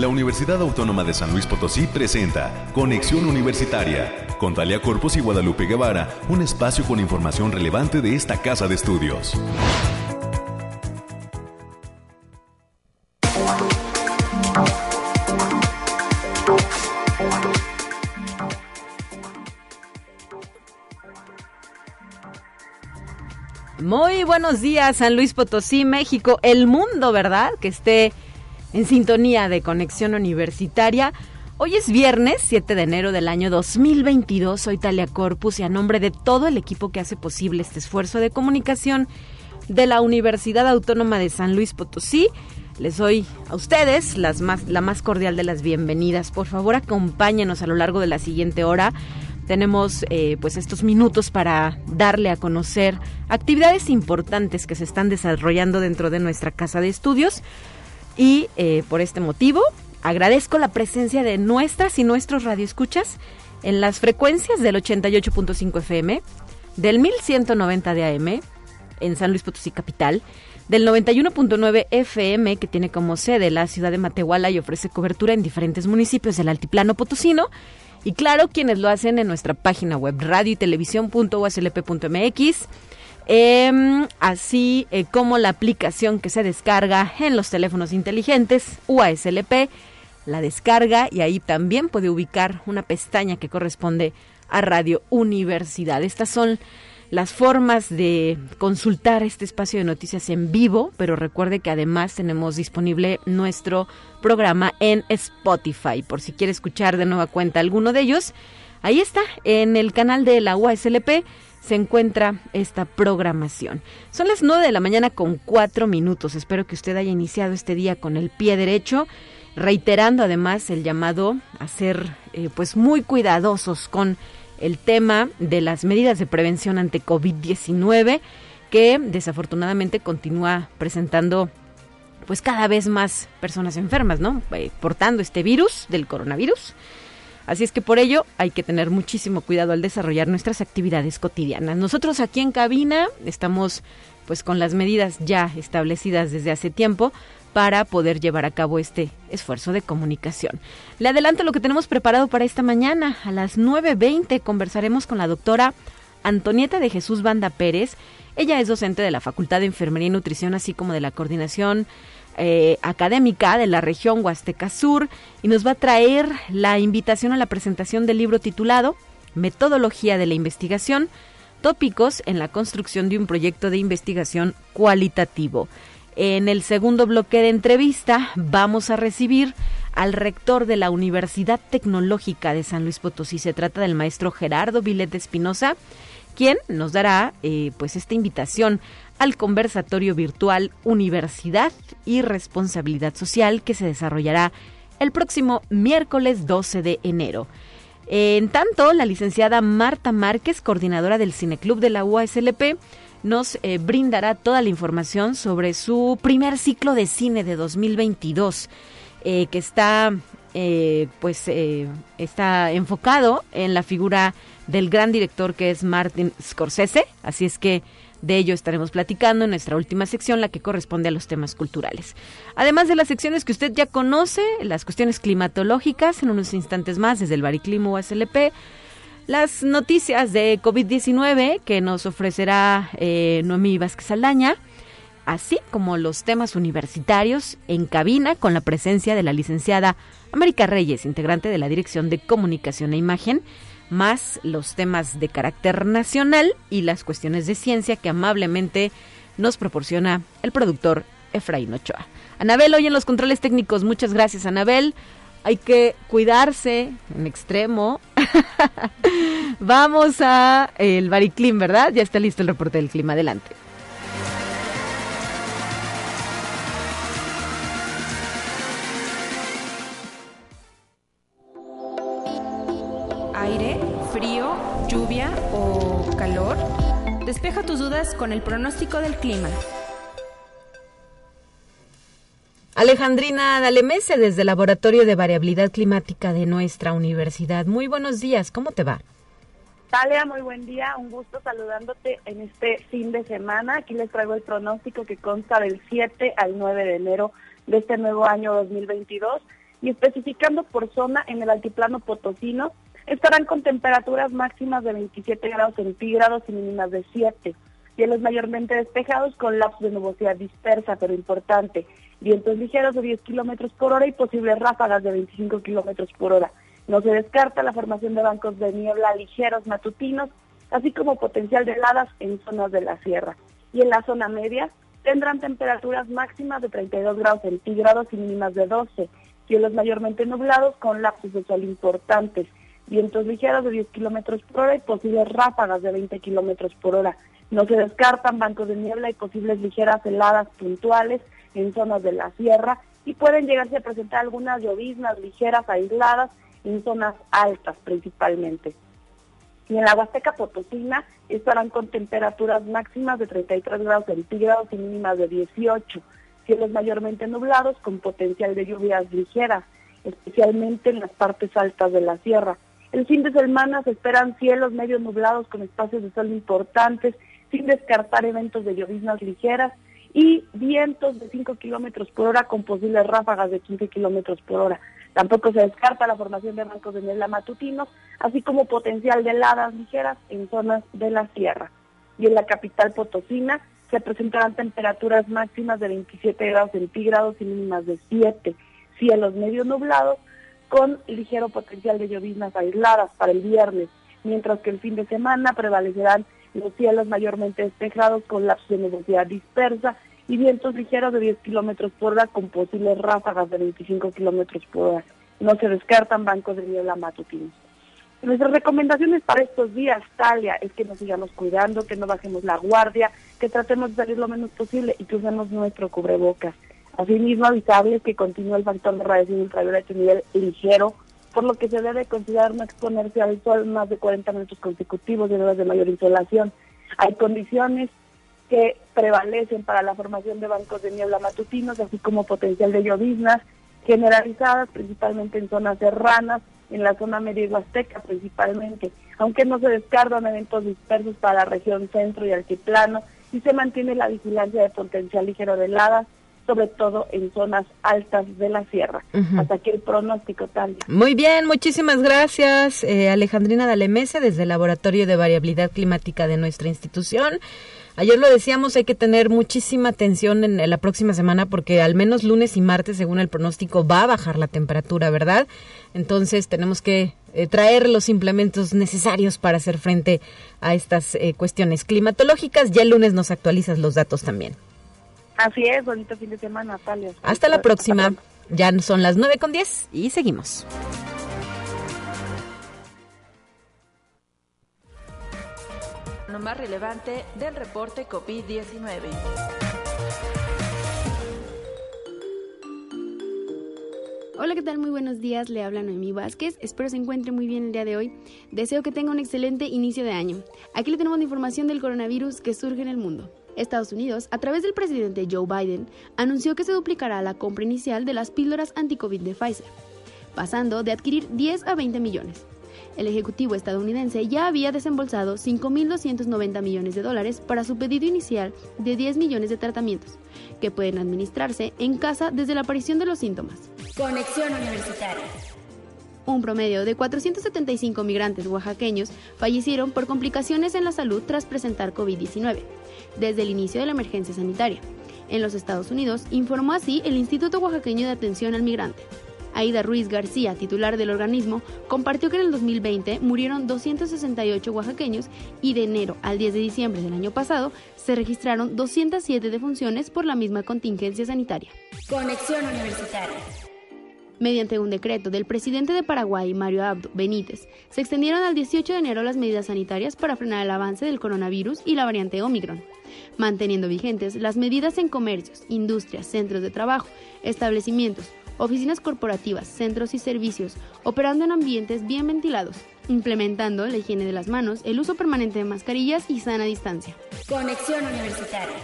la Universidad Autónoma de San Luis Potosí presenta Conexión Universitaria con Talia Corpus y Guadalupe Guevara, un espacio con información relevante de esta casa de estudios. Muy buenos días, San Luis Potosí, México, el mundo, ¿verdad? Que esté en sintonía de conexión universitaria. Hoy es viernes 7 de enero del año 2022. Soy Talia Corpus y a nombre de todo el equipo que hace posible este esfuerzo de comunicación de la Universidad Autónoma de San Luis Potosí, les doy a ustedes las más, la más cordial de las bienvenidas. Por favor, acompáñenos a lo largo de la siguiente hora tenemos eh, pues estos minutos para darle a conocer actividades importantes que se están desarrollando dentro de nuestra casa de estudios y eh, por este motivo agradezco la presencia de nuestras y nuestros radioescuchas en las frecuencias del 88.5 FM, del 1190 de AM en San Luis Potosí Capital, del 91.9 FM que tiene como sede la ciudad de Matehuala y ofrece cobertura en diferentes municipios del altiplano potosino. Y claro, quienes lo hacen en nuestra página web radio y Em, así eh, como la aplicación que se descarga en los teléfonos inteligentes UASLP, la descarga y ahí también puede ubicar una pestaña que corresponde a Radio Universidad. Estas son las formas de consultar este espacio de noticias en vivo, pero recuerde que además tenemos disponible nuestro programa en Spotify, por si quiere escuchar de nueva cuenta alguno de ellos. Ahí está, en el canal de la UASLP se encuentra esta programación. Son las 9 de la mañana con 4 minutos. Espero que usted haya iniciado este día con el pie derecho, reiterando además el llamado a ser eh, pues muy cuidadosos con el tema de las medidas de prevención ante COVID-19 que desafortunadamente continúa presentando pues cada vez más personas enfermas, ¿no? Eh, portando este virus del coronavirus. Así es que por ello hay que tener muchísimo cuidado al desarrollar nuestras actividades cotidianas. Nosotros aquí en cabina estamos pues con las medidas ya establecidas desde hace tiempo para poder llevar a cabo este esfuerzo de comunicación. Le adelanto lo que tenemos preparado para esta mañana. A las 9.20 conversaremos con la doctora Antonieta de Jesús Banda Pérez. Ella es docente de la Facultad de Enfermería y Nutrición, así como de la Coordinación eh, Académica de la región Huasteca Sur, y nos va a traer la invitación a la presentación del libro titulado Metodología de la Investigación, tópicos en la construcción de un proyecto de investigación cualitativo. En el segundo bloque de entrevista vamos a recibir al rector de la Universidad Tecnológica de San Luis Potosí. Se trata del maestro Gerardo Vilete Espinosa, quien nos dará eh, pues esta invitación al conversatorio virtual Universidad y Responsabilidad Social que se desarrollará el próximo miércoles 12 de enero. En tanto, la licenciada Marta Márquez, coordinadora del Cineclub de la UASLP, nos eh, brindará toda la información sobre su primer ciclo de cine de 2022, eh, que está, eh, pues, está enfocado en la figura del gran director que es Martin Scorsese. Así es que de ello estaremos platicando en nuestra última sección, la que corresponde a los temas culturales. Además de las secciones que usted ya conoce, las cuestiones climatológicas, en unos instantes más desde el Bariclimo SLP, las noticias de COVID-19 que nos ofrecerá eh, Noemí Vázquez Aldaña, así como los temas universitarios en cabina con la presencia de la licenciada América Reyes, integrante de la Dirección de Comunicación e Imagen, más los temas de carácter nacional y las cuestiones de ciencia que amablemente nos proporciona el productor Efraín Ochoa. Anabel, hoy en los controles técnicos, muchas gracias Anabel hay que cuidarse en extremo. Vamos a el Bariclim, ¿verdad? Ya está listo el reporte del clima. Adelante. Aire, frío, lluvia o calor. Despeja tus dudas con el pronóstico del clima. Alejandrina Dalemese desde el Laboratorio de Variabilidad Climática de nuestra universidad. Muy buenos días, ¿cómo te va? Talia, muy buen día, un gusto saludándote en este fin de semana. Aquí les traigo el pronóstico que consta del 7 al 9 de enero de este nuevo año 2022 y especificando por zona en el altiplano potosino, estarán con temperaturas máximas de 27 grados centígrados y mínimas de 7. Cielos mayormente despejados con lapsos de nubosidad dispersa pero importante. Vientos ligeros de 10 kilómetros por hora y posibles ráfagas de 25 kilómetros por hora. No se descarta la formación de bancos de niebla ligeros matutinos, así como potencial de heladas en zonas de la sierra. Y en la zona media tendrán temperaturas máximas de 32 grados centígrados y mínimas de 12 cielos mayormente nublados con lapsos de sol importantes, vientos ligeros de 10 kilómetros por hora y posibles ráfagas de 20 kilómetros por hora. No se descartan bancos de niebla y posibles ligeras heladas puntuales en zonas de la sierra y pueden llegarse a presentar algunas lloviznas ligeras aisladas en zonas altas principalmente. Y en la Huasteca Potosina estarán con temperaturas máximas de 33 grados centígrados y mínimas de 18 cielos mayormente nublados con potencial de lluvias ligeras, especialmente en las partes altas de la sierra. El fin de semana se esperan cielos medio nublados con espacios de sol importantes, sin descartar eventos de lloviznas ligeras y vientos de 5 kilómetros por hora con posibles ráfagas de 15 kilómetros por hora. Tampoco se descarta la formación de bancos de niebla matutinos, así como potencial de heladas ligeras en zonas de la sierra. Y en la capital potosina se presentarán temperaturas máximas de 27 grados centígrados y mínimas de 7, cielos medio nublados con ligero potencial de lloviznas aisladas para el viernes, mientras que el fin de semana prevalecerán los cielos mayormente despejados con lapsos de nubosidad dispersa y vientos ligeros de 10 kilómetros por hora con posibles ráfagas de 25 kilómetros por hora. No se descartan bancos de niebla matutinos. Nuestras recomendaciones para estos días, Talia, es que nos sigamos cuidando, que no bajemos la guardia, que tratemos de salir lo menos posible y que usemos nuestro cubrebocas. Asimismo, avisable que continúa el factor de radiación ultravioleta a nivel ligero, por lo que se debe considerar no exponerse al sol más de 40 minutos consecutivos en horas de mayor insolación. Hay condiciones que prevalecen para la formación de bancos de niebla matutinos, así como potencial de lloviznas generalizadas, principalmente en zonas serranas, en la zona media huasteca principalmente, aunque no se descartan eventos dispersos para la región centro y altiplano, y se mantiene la vigilancia de potencial ligero de heladas, sobre todo en zonas altas de la sierra. Hasta aquí el pronóstico, tal. Muy bien, muchísimas gracias, eh, Alejandrina Dalemese, desde el Laboratorio de Variabilidad Climática de nuestra institución. Ayer lo decíamos, hay que tener muchísima atención en la próxima semana porque al menos lunes y martes, según el pronóstico, va a bajar la temperatura, ¿verdad? Entonces tenemos que eh, traer los implementos necesarios para hacer frente a estas eh, cuestiones climatológicas. Ya el lunes nos actualizas los datos también. Así es, bonito fin de semana, Natalia. Hasta la próxima. Ya son las 9 con 10 y seguimos. Lo más relevante del reporte COVID-19. Hola, ¿qué tal? Muy buenos días. Le habla Noemí Vázquez. Espero se encuentre muy bien el día de hoy. Deseo que tenga un excelente inicio de año. Aquí le tenemos la información del coronavirus que surge en el mundo. Estados Unidos, a través del presidente Joe Biden, anunció que se duplicará la compra inicial de las píldoras anti-COVID de Pfizer, pasando de adquirir 10 a 20 millones. El Ejecutivo estadounidense ya había desembolsado 5.290 millones de dólares para su pedido inicial de 10 millones de tratamientos, que pueden administrarse en casa desde la aparición de los síntomas. Conexión Universitaria. Un promedio de 475 migrantes oaxaqueños fallecieron por complicaciones en la salud tras presentar COVID-19, desde el inicio de la emergencia sanitaria. En los Estados Unidos, informó así el Instituto Oaxaqueño de Atención al Migrante. Aida Ruiz García, titular del organismo, compartió que en el 2020 murieron 268 oaxaqueños y de enero al 10 de diciembre del año pasado se registraron 207 defunciones por la misma contingencia sanitaria. Conexión Universitaria. Mediante un decreto del presidente de Paraguay, Mario Abdo Benítez, se extendieron al 18 de enero las medidas sanitarias para frenar el avance del coronavirus y la variante Omicron, manteniendo vigentes las medidas en comercios, industrias, centros de trabajo, establecimientos, oficinas corporativas, centros y servicios, operando en ambientes bien ventilados, implementando la higiene de las manos, el uso permanente de mascarillas y sana distancia. Conexión Universitaria.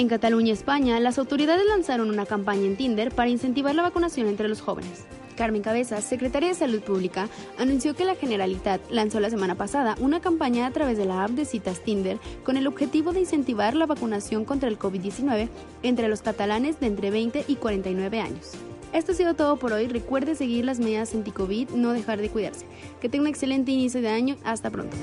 En Cataluña, España, las autoridades lanzaron una campaña en Tinder para incentivar la vacunación entre los jóvenes. Carmen Cabezas, secretaria de Salud Pública, anunció que la Generalitat lanzó la semana pasada una campaña a través de la app de citas Tinder con el objetivo de incentivar la vacunación contra el COVID-19 entre los catalanes de entre 20 y 49 años. Esto ha sido todo por hoy. Recuerde seguir las medidas anti-COVID, no dejar de cuidarse. Que tenga un excelente inicio de año. Hasta pronto.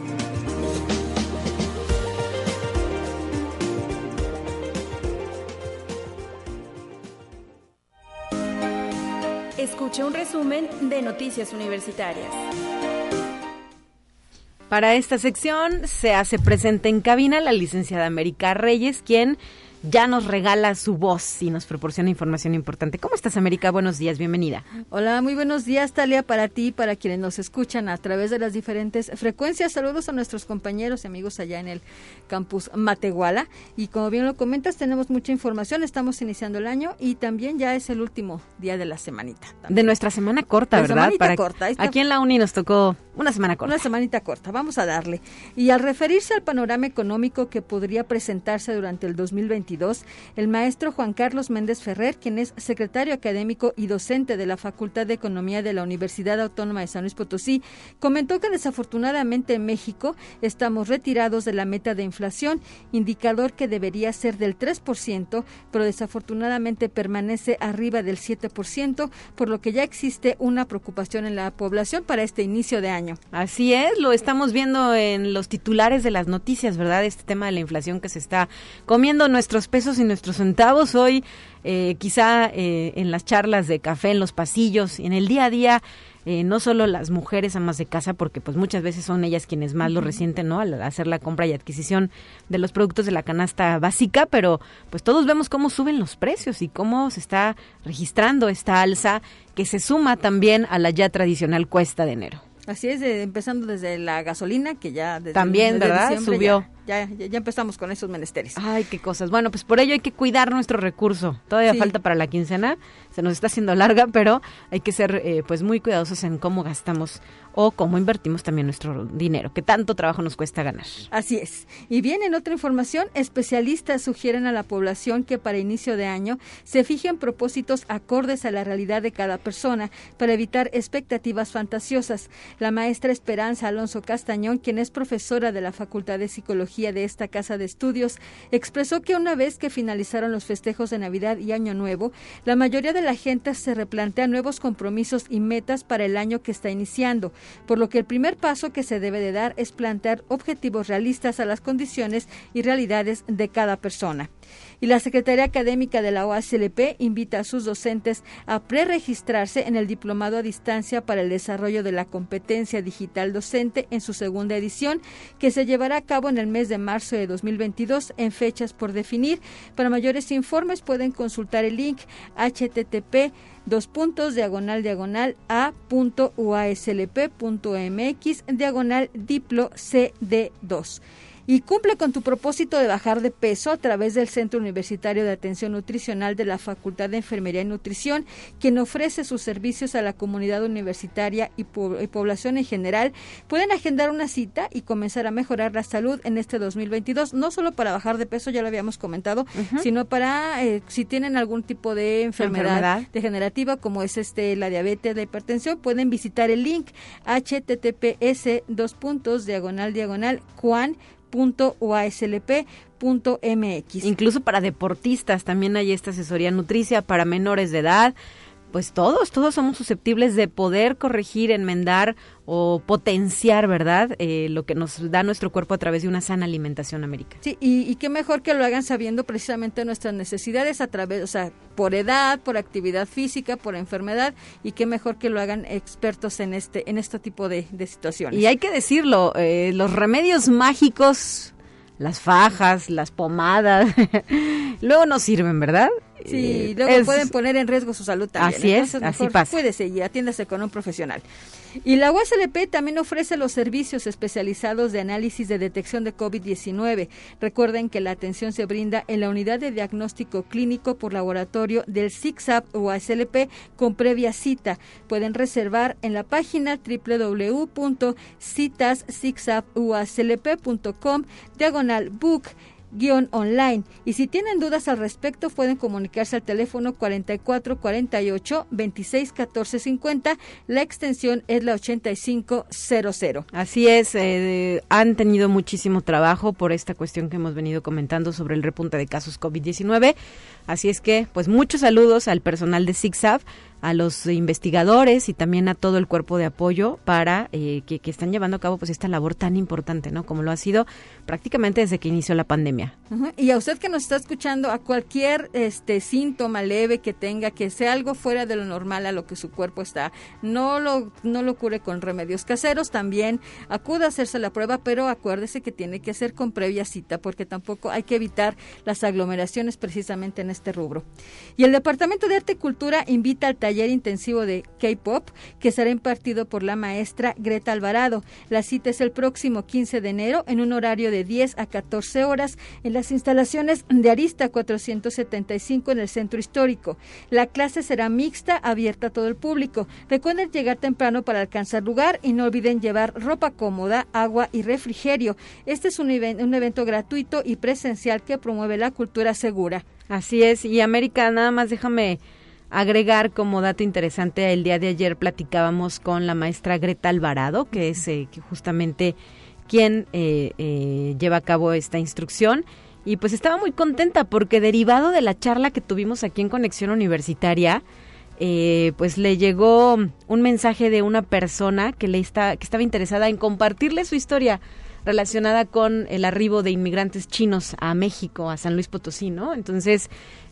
Escuche un resumen de Noticias Universitarias. Para esta sección se hace presente en cabina la licenciada América Reyes, quien ya nos regala su voz y nos proporciona información importante. ¿Cómo estás, América? Buenos días, bienvenida. Hola, muy buenos días, Talia, para ti y para quienes nos escuchan a través de las diferentes frecuencias. Saludos a nuestros compañeros y amigos allá en el campus Matehuala. Y como bien lo comentas, tenemos mucha información. Estamos iniciando el año y también ya es el último día de la semanita. También. De nuestra semana corta, De ¿verdad? semanita Para- corta. Aquí en la Uni nos tocó una semana corta. Una semanita corta, vamos a darle. Y al referirse al panorama económico que podría presentarse durante el 2022, el maestro Juan Carlos Méndez Ferrer, quien es secretario académico y docente de la Facultad de Economía de la Universidad Autónoma de San Luis Potosí, comentó que desafortunadamente en México estamos retirados de la meta de inflación, indicador que debería ser del 3%, pero desafortunadamente permanece arriba del 7%, por lo que ya existe una preocupación en la población para este inicio de año. Así es, lo estamos viendo en los titulares de las noticias, ¿verdad? Este tema de la inflación que se está comiendo nuestros pesos y nuestros centavos. Hoy, eh, quizá eh, en las charlas de café, en los pasillos, en el día a día, eh, no solo las mujeres amas de casa, porque pues muchas veces son ellas quienes más lo resienten, ¿no? Al hacer la compra y adquisición de los productos de la canasta básica, pero pues todos vemos cómo suben los precios y cómo se está registrando esta alza que se suma también a la ya tradicional cuesta de enero. Así es, eh, empezando desde la gasolina, que ya desde, También, desde ¿verdad? Subió. Ya, ya, ya empezamos con esos menesteres. Ay, qué cosas. Bueno, pues por ello hay que cuidar nuestro recurso. Todavía Sí. falta para la quincena. Se nos está haciendo larga, pero hay que ser eh, pues muy cuidadosos en cómo gastamos o cómo invertimos también nuestro dinero, que tanto trabajo nos cuesta ganar. Así es. Y bien, en otra información, especialistas sugieren a la población que para inicio de año se fijen propósitos acordes a la realidad de cada persona para evitar expectativas fantasiosas. La maestra Esperanza Alonso Castañón, quien es profesora de la Facultad de Psicología de esta casa de estudios, expresó que una vez que finalizaron los festejos de Navidad y Año Nuevo, la mayoría de la gente se replantea nuevos compromisos y metas para el año que está iniciando, por lo que el primer paso que se debe de dar es plantear objetivos realistas a las condiciones y realidades de cada persona. Y la Secretaría Académica de la OACLP invita a sus docentes a preregistrarse en el Diplomado a Distancia para el Desarrollo de la Competencia Digital Docente en su segunda edición, que se llevará a cabo en el mes de marzo de 2022 en fechas por definir. Para mayores informes pueden consultar el link http dos puntos diagonal diagonal a punto uaslp.mx diagonal diplo cd2 y cumple con tu propósito de bajar de peso a través del Centro Universitario de Atención Nutricional de la Facultad de Enfermería y Nutrición, quien ofrece sus servicios a la comunidad universitaria y, po- y población en general. Pueden agendar una cita y comenzar a mejorar la salud en este 2022, no solo para bajar de peso, ya lo habíamos comentado, sino para eh, si tienen algún tipo de enfermedad, Enfermedad. degenerativa como es este la diabetes, la hipertensión, pueden visitar el link https dos puntos diagonal diagonal cuan punto punto mx. Incluso para deportistas también hay esta asesoría nutricia para menores de edad. Pues todos, todos somos susceptibles de poder corregir, enmendar o potenciar, ¿verdad? Eh, lo que nos da nuestro cuerpo a través de una sana alimentación, América. Sí, y, y qué mejor que lo hagan sabiendo precisamente nuestras necesidades a través, o sea, por edad, por actividad física, por enfermedad, y qué mejor que lo hagan expertos en este, en este tipo de, de situaciones. Y hay que decirlo, eh, los remedios mágicos, las fajas, las pomadas, luego no sirven, ¿verdad? Sí, Eh, luego es- pueden poner en riesgo su salud también. Así es, Entonces, así mejor pasa. Cuídese y atiéndase con un profesional. Y la USLP también ofrece los servicios especializados de análisis de detección de COVID-19. Recuerden que la atención se brinda en la unidad de diagnóstico clínico por laboratorio del SIGSAP USLP con previa cita. Pueden reservar en la página www.citassigsapUASLP.com diagonal book online. Y si tienen dudas al respecto pueden comunicarse al teléfono 44 48 26 14 50 la extensión es la 8500 Así es, eh, han tenido muchísimo trabajo por esta cuestión que hemos venido comentando sobre el repunte de casos COVID-19. Así es que, pues muchos saludos al personal de ZigZag, a los investigadores y también a todo el cuerpo de apoyo para eh, que, que, están llevando a cabo pues esta labor tan importante, ¿no? Como lo ha sido prácticamente desde que inició la pandemia. Y a usted que nos está escuchando, a cualquier este síntoma leve que tenga, que sea algo fuera de lo normal a lo que su cuerpo está, no lo no lo cure con remedios caseros, también acuda a hacerse la prueba, pero acuérdese que tiene que ser con previa cita porque tampoco hay que evitar las aglomeraciones precisamente en este rubro. Y el Departamento de Arte y Cultura invita al taller intensivo de K-Pop que será impartido por la maestra Greta Alvarado. La cita es el próximo 15 de enero en un horario de 10 a 14 horas en las instalaciones de Arista 475 en el centro histórico. La clase será mixta, abierta a todo el público. Recuerden llegar temprano para alcanzar lugar y no olviden llevar ropa cómoda, agua y refrigerio. Este es un, un evento gratuito y presencial que promueve la cultura segura. Así es, y América, nada más déjame agregar como dato interesante, el día de ayer platicábamos con la maestra Greta Alvarado, que es eh, justamente quien eh, eh, lleva a cabo esta instrucción. Y pues estaba muy contenta porque derivado de la charla que tuvimos aquí en Conexión Universitaria, pues le llegó un mensaje de una persona que, le está, que estaba interesada en compartirle su historia relacionada con el arribo de inmigrantes chinos a México, a San Luis Potosí, ¿no? Entonces,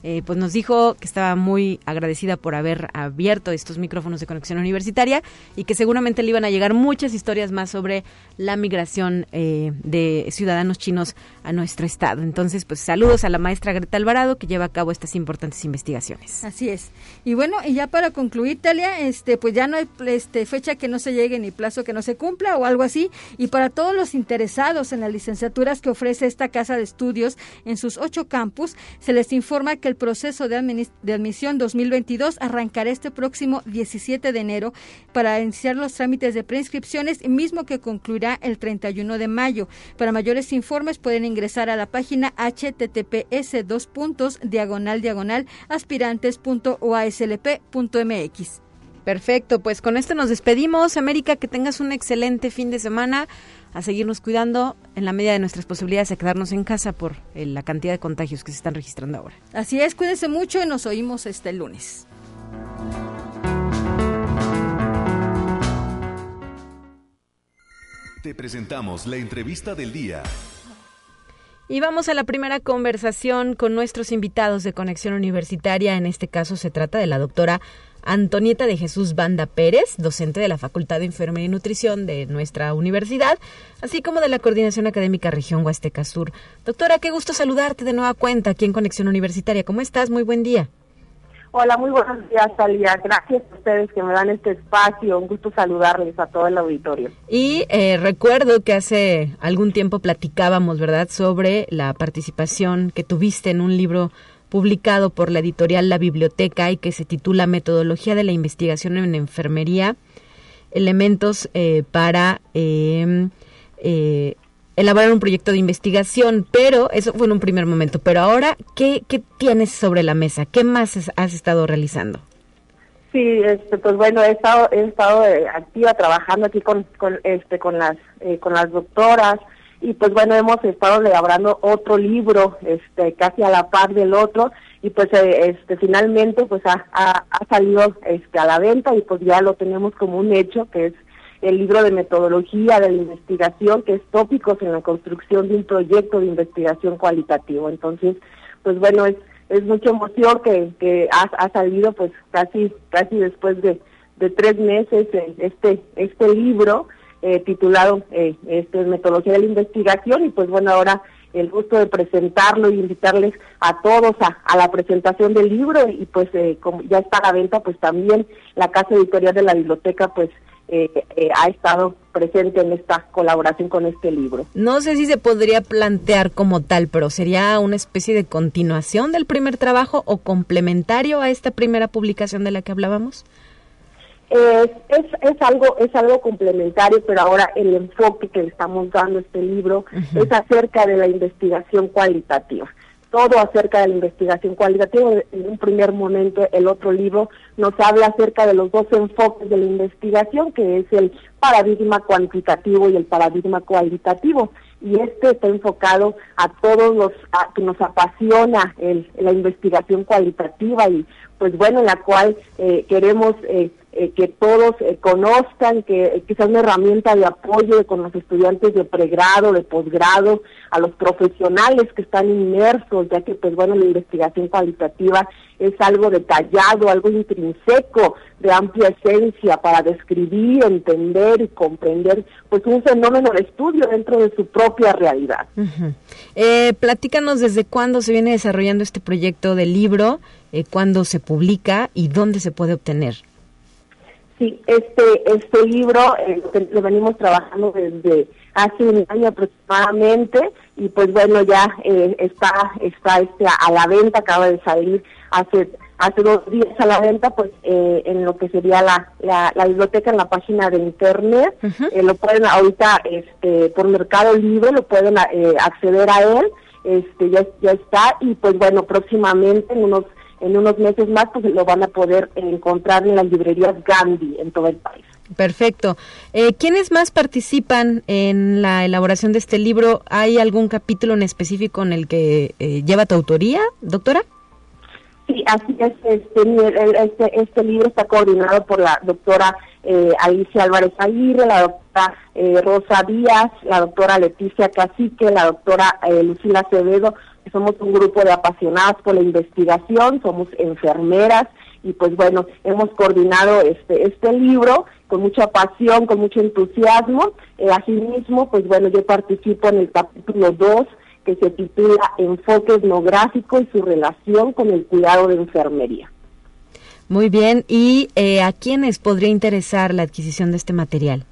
eh, pues nos dijo que estaba muy agradecida por haber abierto estos micrófonos de conexión universitaria y que seguramente le iban a llegar muchas historias más sobre la migración eh, de ciudadanos chinos a nuestro estado. Entonces, pues saludos a la maestra Greta Alvarado que lleva a cabo estas importantes investigaciones. Así es. Y bueno, y ya para concluir, Talia, este, pues ya no hay este, fecha que no se llegue ni plazo que no se cumpla o algo así. Y para todos los interesados en las licenciaturas que ofrece esta casa de estudios en sus ocho campus, se les informa que el proceso de, admisión 2022 arrancará este próximo 17 de enero para iniciar los trámites de preinscripciones, mismo que concluirá el 31 de mayo. Para mayores informes pueden ingresar a la página https dos puntos diagonal diagonal aspirantes.oaslp.mx. Perfecto, pues con esto nos despedimos. América, que tengas un excelente fin de semana a seguirnos cuidando en la medida de nuestras posibilidades a quedarnos en casa por eh, la cantidad de contagios que se están registrando ahora. Así es, cuídense mucho y nos oímos este lunes. Te presentamos la entrevista del día. Y vamos a la primera conversación con nuestros invitados de Conexión Universitaria. En este caso se trata de la doctora Antonieta de Jesús Banda Pérez, docente de la Facultad de Enfermería y Nutrición de nuestra universidad, así como de la Coordinación Académica Región Huasteca Sur. Doctora, qué gusto saludarte de nueva cuenta aquí en Conexión Universitaria. ¿Cómo estás? Muy buen día. Hola, muy buenos días, Talia. Gracias a ustedes que me dan este espacio. Un gusto saludarles a todo el auditorio. Y eh, recuerdo que hace algún tiempo platicábamos, ¿verdad?, sobre la participación que tuviste en un libro publicado por la editorial La Biblioteca y que se titula Metodología de la Investigación en Enfermería, elementos eh, para em, eh, elaborar un proyecto de investigación, pero eso fue en un primer momento. Pero ahora, ¿qué, qué tienes sobre la mesa? ¿Qué más has estado realizando? Sí, este, pues bueno, he estado, he estado eh, activa trabajando aquí con, con, este, con las, con las doctoras, y pues bueno hemos estado elaborando otro libro este casi a la par del otro y pues eh, este finalmente pues ha, ha, salido este a la venta y pues ya lo tenemos como un hecho que es el libro de metodología de la investigación que es tópicos en la construcción de un proyecto de investigación cualitativo. Entonces pues bueno es es mucha emoción que, que ha, ha salido pues casi casi después de, de tres meses eh, este este libro eh, titulado eh, este, Metodología de la Investigación y pues bueno, ahora el gusto de presentarlo y invitarles a todos a, la presentación del libro y pues eh, como ya está a la venta, pues también la Casa Editorial de la Biblioteca pues eh, ha estado presente en esta colaboración con este libro. No sé si se podría plantear como tal, pero sería una especie de continuación del primer trabajo o complementario a esta primera publicación de la que hablábamos. Es, es, es, algo es algo complementario, pero ahora el enfoque que le estamos dando a este libro es acerca de la investigación cualitativa. Todo acerca de la investigación cualitativa. En un primer momento, el otro libro nos habla acerca de los dos enfoques de la investigación, que es el paradigma cuantitativo y el paradigma cualitativo. Y este está enfocado a todos los que nos apasiona el, la investigación cualitativa y pues bueno, en la cual eh, queremos eh, eh, que todos conozcan, que, que, sea una herramienta de apoyo con los estudiantes de pregrado, de posgrado, a los profesionales que están inmersos, ya que pues bueno, la investigación cualitativa es algo detallado, algo intrínseco, de amplia esencia para describir, entender y comprender pues un fenómeno de estudio dentro de su propia realidad. platícanos desde cuándo se viene desarrollando este proyecto de libro eh, cuándo se publica y dónde se puede obtener. Sí, este este libro eh, lo venimos trabajando desde hace un año aproximadamente y pues bueno ya eh, está está este a la venta acaba de salir hace hace dos días a la venta pues eh, en lo que sería la, la, biblioteca en la página de internet. Lo pueden ahorita este por Mercado Libre lo pueden acceder a él. Este ya ya está y pues bueno próximamente en unos en unos meses más pues lo van a poder encontrar en las librerías Gandhi en todo el país. Perfecto. Eh, ¿Quiénes más participan en la elaboración de este libro? ¿Hay algún capítulo en específico en el que eh, lleva tu autoría, doctora? Sí, así es. Este, este, este libro está coordinado por la doctora eh, Alicia Álvarez Aguirre, la doctora eh, Rosa Díaz, la doctora Leticia Cacique, la doctora eh, Lucila Acevedo, somos un grupo de apasionadas por la investigación, somos enfermeras y pues bueno, hemos coordinado este, este libro con mucha pasión, con mucho entusiasmo. Eh, asimismo, pues bueno, yo participo en el capítulo 2 que se titula Enfoque etnográfico y su relación con el cuidado de enfermería. Muy bien, ¿y eh, a quiénes podría interesar la adquisición de este material?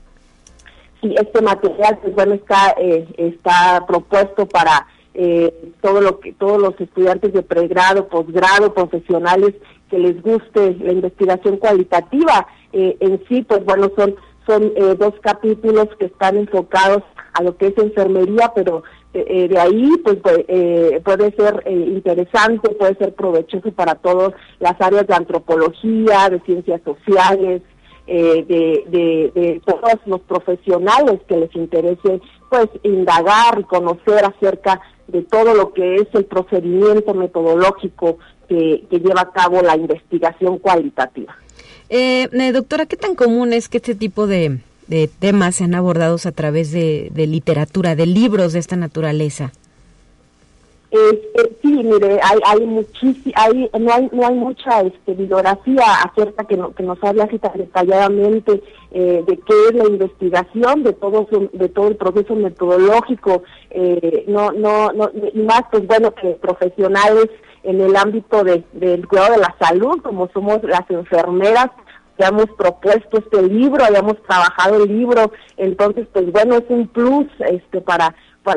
Sí, este material, pues bueno, está, eh, está propuesto para eh, todo lo que todos los estudiantes de pregrado, posgrado, profesionales que les guste la investigación cualitativa. Eh, en sí, pues bueno, son son eh, dos capítulos que están enfocados a lo que es enfermería, pero de ahí pues puede ser interesante, puede ser provechoso para todas las áreas de antropología, de ciencias sociales, de, de, de, todos los profesionales que les interese pues indagar y conocer acerca de todo lo que es el procedimiento metodológico que, lleva a cabo la investigación cualitativa. Eh, eh, doctora, ¿qué tan común es que este tipo de, temas sean abordados a través de, literatura, de libros de esta naturaleza? Sí, mire, hay, hay hay, no hay, no hay mucha este, bibliografía acerca que, que nos habla así detalladamente eh, de qué es la investigación, de todo de todo el proceso metodológico, eh, no, no, no, y más pues bueno que profesionales en el ámbito de, del cuidado de la salud, como somos las enfermeras, que hemos propuesto este libro, hayamos trabajado el libro, entonces pues bueno es un plus este para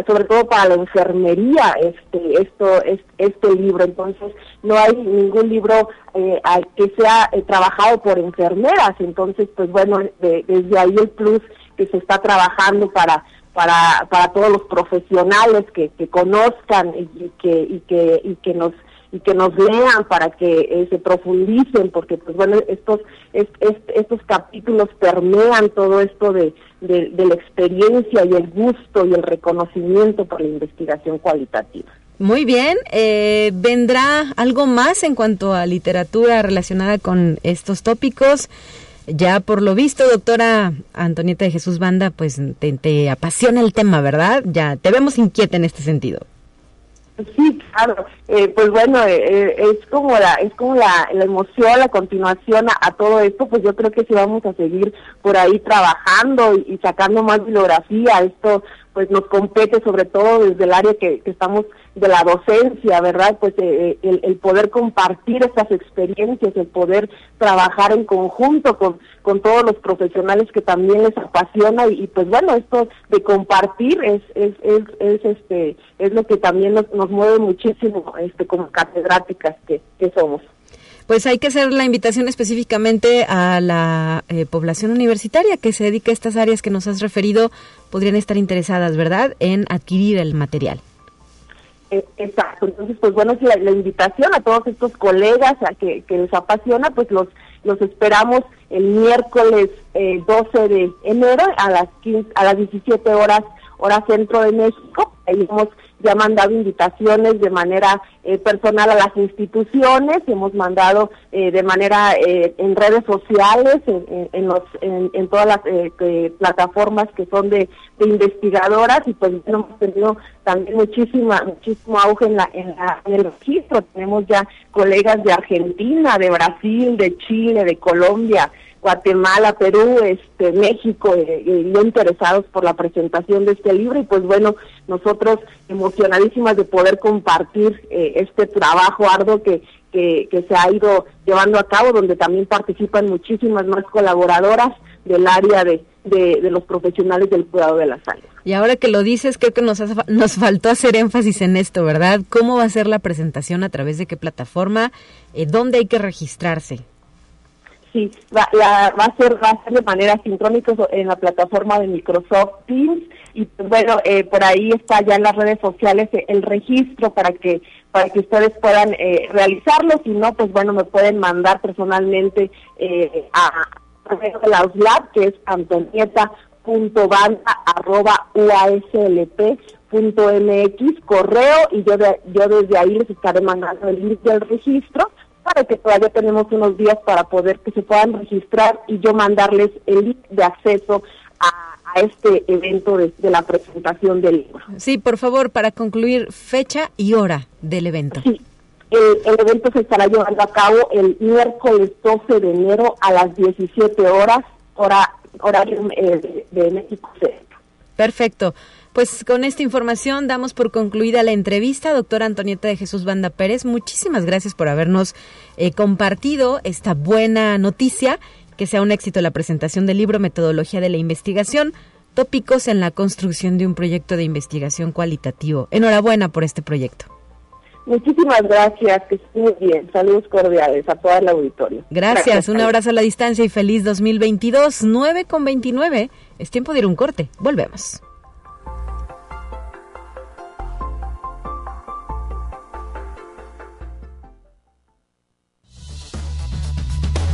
sobre todo para la enfermería este esto es este libro. Entonces no hay ningún libro eh, que sea eh, trabajado por enfermeras. Entonces pues bueno desde ahí el plus que se está trabajando para para para todos los profesionales que, que conozcan y, que y que y que nos y que nos lean para que eh, se profundicen porque pues bueno estos estos capítulos permean todo esto de, de, la experiencia y el gusto y el reconocimiento por la investigación cualitativa. Muy bien, eh, ¿vendrá algo más en cuanto a literatura relacionada con estos tópicos? Ya por lo visto, doctora Antonieta de Jesús Banda, pues te, te apasiona el tema, ¿verdad? Ya te vemos inquieta en este sentido. Sí, claro. Eh, pues bueno, eh, eh, es como la es como la, la emoción, la continuación a, todo esto. Pues yo creo que sí vamos a seguir por ahí trabajando y, sacando más bibliografía. Esto pues nos compete sobre todo desde el área que, estamos de la docencia, ¿verdad? Pues el, el, poder compartir estas experiencias, el poder trabajar en conjunto con, con todos los profesionales que también les apasiona y, pues bueno, esto de compartir es, es, es, es este es lo que también nos, nos mueve muchísimo este como catedráticas que, que somos. Pues hay que hacer la invitación específicamente a la eh, población universitaria que se dedica a estas áreas que nos has referido, podrían estar interesadas, ¿verdad?, en adquirir el material. Eh, exacto, entonces pues bueno, la, la invitación a todos estos colegas a que, que les apasiona, pues los los esperamos el miércoles 12 eh, de enero a las 15, a las 17 horas hora centro de México. Ahí hemos ya mandado invitaciones de manera eh, personal a las instituciones, hemos mandado eh, de manera eh, en redes sociales, en, los, en, todas las plataformas que son de, investigadoras y pues hemos tenido también muchísima muchísimo auge en la, en la en el registro. Tenemos ya colegas de Argentina, de Brasil, de Chile, de Colombia, Guatemala, Perú, este, México, eh, eh interesados por la presentación de este libro y pues bueno, nosotros emocionadísimas de poder compartir eh, este trabajo arduo que, que, se ha ido llevando a cabo, donde también participan muchísimas más colaboradoras del área de, de, los profesionales del cuidado de la salud. Y ahora que lo dices, creo que nos, nos faltó hacer énfasis en esto, ¿verdad? ¿Cómo va a ser la presentación? ¿A través de qué plataforma? Eh, ¿Dónde hay que registrarse? Sí, va, a ser va a ser de manera sincrónica en la plataforma de Microsoft Teams. Y pues, bueno eh, por ahí está ya en las redes sociales el registro para que para que ustedes puedan eh, realizarlo. Si no pues bueno me pueden mandar personalmente eh, a de la USLAB que es antonieta.banda.uaslp.mx correo. Y yo, yo desde ahí les estaré mandando el link del registro para que todavía tenemos unos días para poder que se puedan registrar y yo mandarles el link de acceso a, este evento de, la presentación del libro. Sí, por favor, para concluir, fecha y hora del evento. Sí, el, evento se estará llevando a cabo el miércoles 12 de enero a las 17 horas, hora horario eh, de, de México. Perfecto. Pues con esta información damos por concluida la entrevista. Doctora Antonieta de Jesús Banda Pérez, muchísimas gracias por habernos eh, compartido esta buena noticia. Que sea un éxito la presentación del libro Metodología de la Investigación, tópicos en la construcción de un proyecto de investigación cualitativo. Enhorabuena por este proyecto. Muchísimas gracias, que esté muy bien. Saludos cordiales a toda la auditorio. Gracias, un abrazo a la distancia y feliz 2022, 9 con 29. Es tiempo de ir un corte. Volvemos.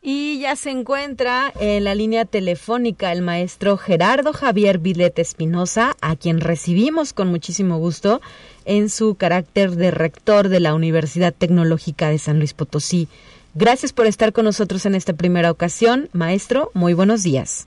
Y ya se encuentra en la línea telefónica el maestro Gerardo Javier Vilet Espinosa, a quien recibimos con muchísimo gusto en su carácter de rector de la Universidad Tecnológica de San Luis Potosí. Gracias por estar con nosotros en esta primera ocasión. Maestro, muy buenos días.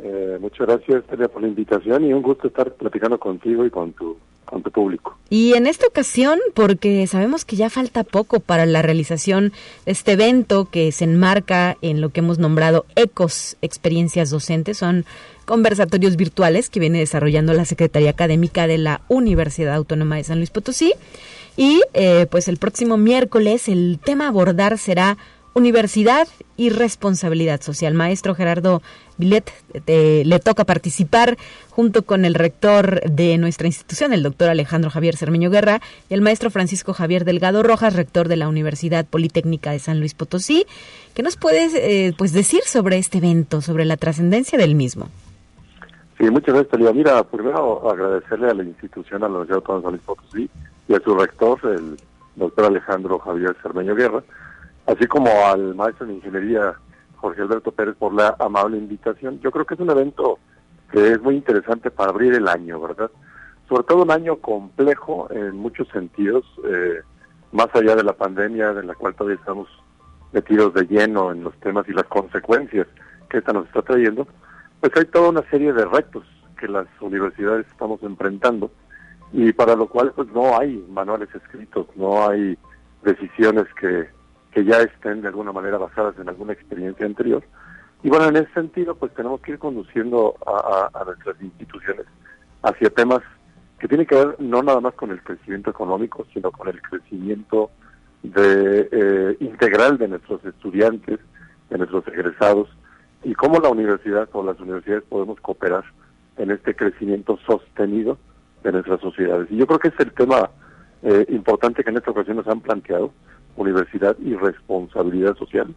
Eh, muchas gracias, por la invitación y un gusto estar platicando contigo y con tu público. Y en esta ocasión, porque sabemos que ya falta poco para la realización de este evento que se enmarca en lo que hemos nombrado ECOS, experiencias docentes, son conversatorios virtuales que viene desarrollando la Secretaría Académica de la Universidad Autónoma de San Luis Potosí. Y eh, pues el próximo miércoles el tema a abordar será Universidad y responsabilidad social. Maestro Gerardo Villet, le toca participar junto con el rector de nuestra institución, el doctor Alejandro Javier Cermeño Guerra, y el maestro Francisco Javier Delgado Rojas, rector de la Universidad Politécnica de San Luis Potosí. ¿Qué nos puedes eh, pues decir sobre este evento, sobre la trascendencia del mismo? Sí, muchas gracias, Talía. Mira, primero agradecerle a la institución, a la Universidad de San Luis Potosí y a su rector, el doctor Alejandro Javier Cermeño Guerra, así como al maestro de ingeniería Jorge Alberto Pérez por la amable invitación. Yo creo que es un evento que es muy interesante para abrir el año, ¿verdad? Sobre todo un año complejo en muchos sentidos, eh, más allá de la pandemia, de la cual todavía estamos metidos de lleno en los temas y las consecuencias que esta nos está trayendo, pues hay toda una serie de retos que las universidades estamos enfrentando y para lo cual pues no hay manuales escritos, no hay decisiones que que ya estén de alguna manera basadas en alguna experiencia anterior. Y bueno, en ese sentido, pues tenemos que ir conduciendo a, nuestras instituciones hacia temas que tienen que ver no nada más con el crecimiento económico, sino con el crecimiento de, eh, integral de nuestros estudiantes, de nuestros egresados, y cómo la universidad o las universidades podemos cooperar en este crecimiento sostenido de nuestras sociedades. Y yo creo que es el tema eh, importante que en esta ocasión nos han planteado universidad y responsabilidad social,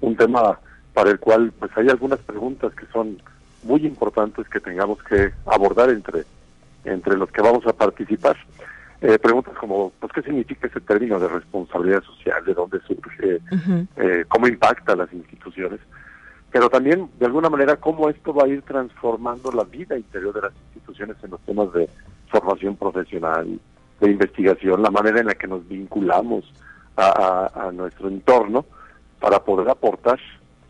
un tema para el cual pues hay algunas preguntas que son muy importantes que tengamos que abordar entre entre los que vamos a participar. Eh, preguntas como, pues, ¿qué significa ese término de responsabilidad social? ¿De dónde surge? Eh, ¿Cómo impacta a las instituciones? Pero también, de alguna manera, cómo esto va a ir transformando la vida interior de las instituciones en los temas de formación profesional, de investigación, la manera en la que nos vinculamos a, nuestro entorno para poder aportar,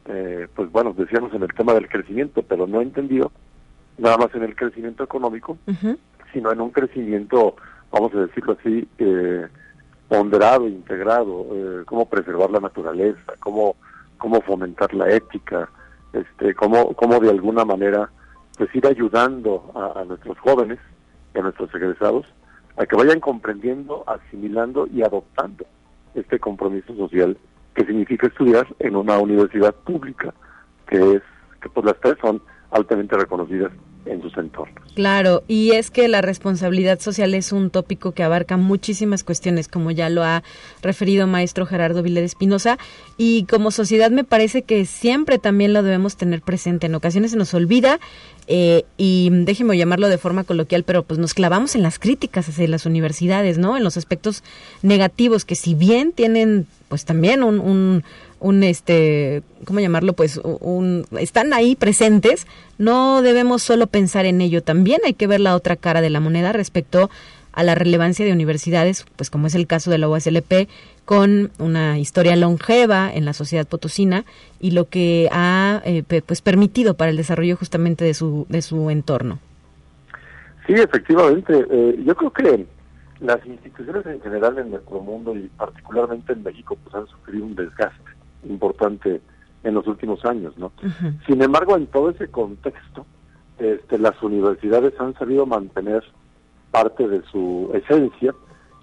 eh, pues bueno, decíamos en el tema del crecimiento, pero no entendido nada más en el crecimiento económico, sino en un crecimiento, vamos a decirlo así, eh, ponderado, integrado, eh, cómo preservar la naturaleza, cómo, cómo fomentar la ética, este, cómo, cómo de alguna manera pues ir ayudando a, nuestros jóvenes, a nuestros egresados, a que vayan comprendiendo, asimilando y adoptando este compromiso social que significa estudiar en una universidad pública, que es, que pues las tres son altamente reconocidas en sus entornos. Claro, y es que la responsabilidad social es un tópico que abarca muchísimas cuestiones, como ya lo ha referido maestro Gerardo Vilés Espinosa, y como sociedad me parece que siempre también lo debemos tener presente. En ocasiones se nos olvida eh, y déjeme llamarlo de forma coloquial, pero pues nos clavamos en las críticas hacia las universidades, ¿no? En los aspectos negativos que si bien tienen pues también un, un, un este, ¿cómo llamarlo? Pues un, están ahí presentes, no debemos solo pensar en ello, también hay que ver la otra cara de la moneda respecto a la relevancia de universidades, pues como es el caso de la USLP, con una historia longeva en la sociedad potosina y lo que ha eh, pues permitido para el desarrollo justamente de su de su entorno. Sí, efectivamente. Eh, yo creo que las instituciones en general en nuestro mundo y particularmente en México pues han sufrido un desgaste importante en los últimos años, ¿no? Sin embargo, en todo ese contexto, este, las universidades han sabido mantener parte de su esencia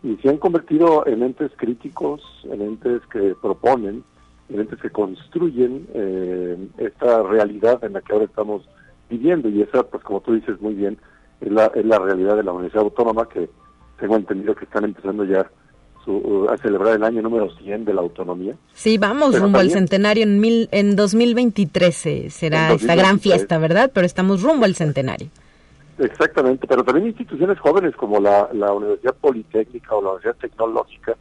y se han convertido en entes críticos, en entes que proponen, en entes que construyen eh, esta realidad en la que ahora estamos viviendo y esa, pues como tú dices muy bien, es la, es la realidad de la Universidad Autónoma que tengo entendido que están empezando ya a celebrar el año número 100 de la autonomía. Sí, vamos rumbo al centenario en, mil, en 2023 eh, será esta gran fiesta, ¿verdad? Pero estamos rumbo al centenario. Exactamente, pero también instituciones jóvenes como la, la Universidad Politécnica o la Universidad Tecnológica,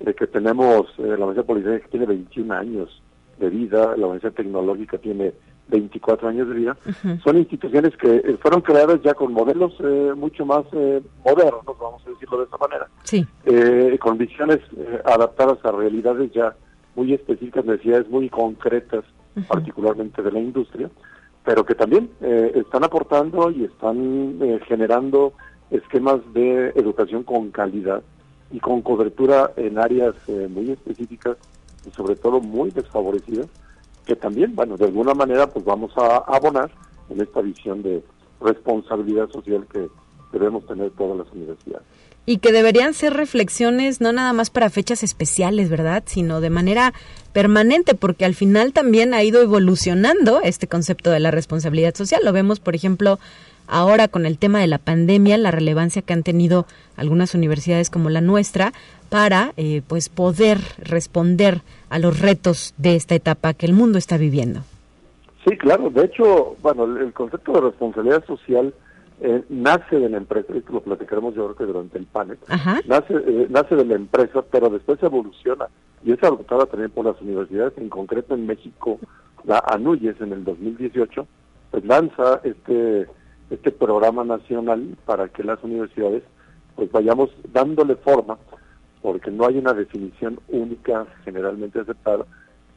eh, que tenemos, eh, la Universidad Politécnica tiene 21 años de vida, la Universidad Tecnológica tiene 24 años de vida, son instituciones que eh, fueron creadas ya con modelos eh, mucho más eh, modernos, vamos a decirlo de esa manera, sí. con visiones adaptadas a realidades ya muy específicas, necesidades muy concretas, particularmente de la industria, pero que también están aportando y están generando esquemas de educación con calidad y con cobertura en áreas muy específicas y sobre todo muy desfavorecidas que también, bueno, de alguna manera pues vamos a abonar en esta visión de responsabilidad social que debemos tener todas las universidades. Y que deberían ser reflexiones no nada más para fechas especiales, ¿verdad? Sino de manera permanente, porque al final también ha ido evolucionando este concepto de la responsabilidad social. Lo vemos, por ejemplo, ahora con el tema de la pandemia, la relevancia que han tenido algunas universidades como la nuestra para eh, pues poder responder a los retos de esta etapa que el mundo está viviendo. Sí, claro. De hecho, bueno, el concepto de responsabilidad social eh, nace de la empresa, esto lo platicaremos yo creo que durante el panel, nace, eh, nace de la empresa, pero después evoluciona y es adoptada también por las universidades, en concreto en México, la ANUYES en el 2018, pues lanza este, este programa nacional para que las universidades pues vayamos dándole forma porque no hay una definición única generalmente aceptada,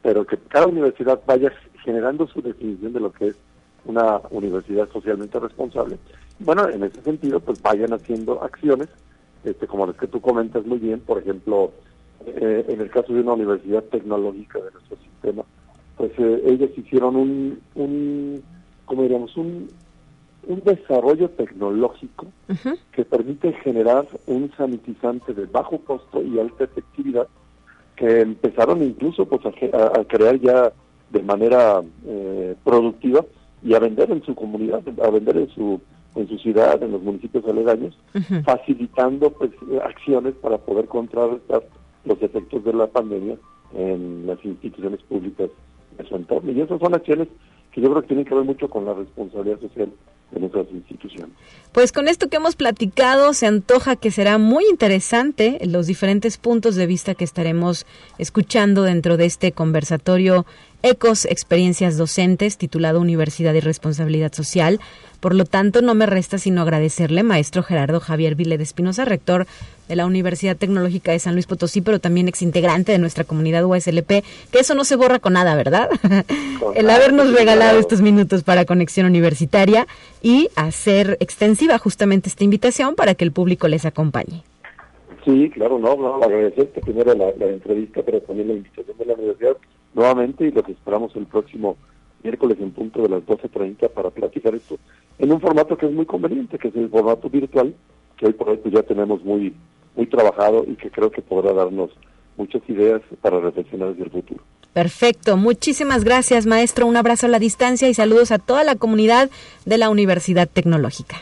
pero que cada universidad vaya generando su definición de lo que es una universidad socialmente responsable. Bueno, en ese sentido, pues vayan haciendo acciones, este, como las que tú comentas muy bien, por ejemplo, eh, en el caso de una universidad tecnológica de nuestro sistema, pues eh, ellos hicieron un, un, ¿cómo diríamos? Un, un desarrollo tecnológico que permite generar un sanitizante de bajo costo y alta efectividad que empezaron incluso pues a, crear ya de manera eh, productiva y a vender en su comunidad, a vender en su en su ciudad, en los municipios aledaños, facilitando pues acciones para poder contrarrestar los efectos de la pandemia en las instituciones públicas de su entorno. Y esas son acciones que yo creo que tienen que ver mucho con la responsabilidad social de nuestras instituciones. Pues con esto que hemos platicado, se antoja que será muy interesante los diferentes puntos de vista que estaremos escuchando dentro de este conversatorio Ecos Experiencias Docentes, titulado Universidad y Responsabilidad Social. Por lo tanto, no me resta sino agradecerle, maestro Gerardo Javier Vile de Espinosa, rector de la Universidad Tecnológica de San Luis Potosí, pero también exintegrante de nuestra comunidad USLP, que eso no se borra con nada, ¿verdad? El habernos regalado estos minutos para Conexión Universitaria y hacer extensiva justamente esta invitación para que el público les acompañe. Sí, claro, no, no agradecerte primero la, entrevista, pero también la invitación de la universidad nuevamente y lo que esperamos el próximo miércoles en punto de las 12.30 para platicar esto en un formato que es muy conveniente, que es el formato virtual, que hoy por hoy pues, ya tenemos muy, muy trabajado y que creo que podrá darnos muchas ideas para reflexionar desde el futuro. Perfecto, muchísimas gracias maestro, un abrazo a la distancia y saludos a toda la comunidad de la Universidad Tecnológica.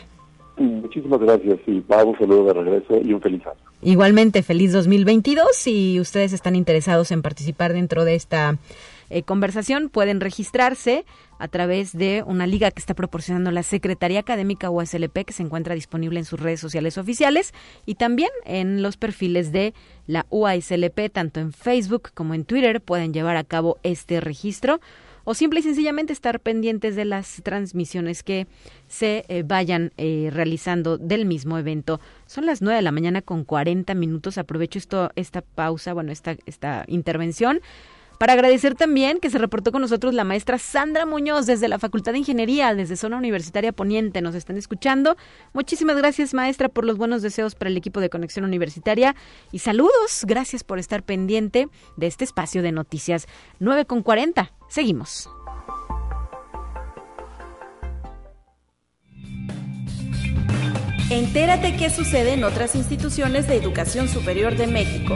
Muchísimas gracias y un saludo de regreso y un feliz año. Igualmente, feliz 2022. Si ustedes están interesados en participar dentro de esta eh, conversación, pueden registrarse a través de una liga que está proporcionando la Secretaría Académica USLP, que se encuentra disponible en sus redes sociales oficiales y también en los perfiles de la UASLP, tanto en Facebook como en Twitter, pueden llevar a cabo este registro o simple y sencillamente estar pendientes de las transmisiones que se eh, vayan eh, realizando del mismo evento. Son las 9 de la mañana con 40 minutos. Aprovecho esto, esta pausa, bueno, esta, esta intervención para agradecer también que se reportó con nosotros la maestra Sandra Muñoz desde la Facultad de Ingeniería, desde Zona Universitaria Poniente. Nos están escuchando. Muchísimas gracias, maestra, por los buenos deseos para el equipo de Conexión Universitaria. Y saludos. Gracias por estar pendiente de este espacio de noticias 9 con 40. Seguimos. Entérate qué sucede en otras instituciones de educación superior de México.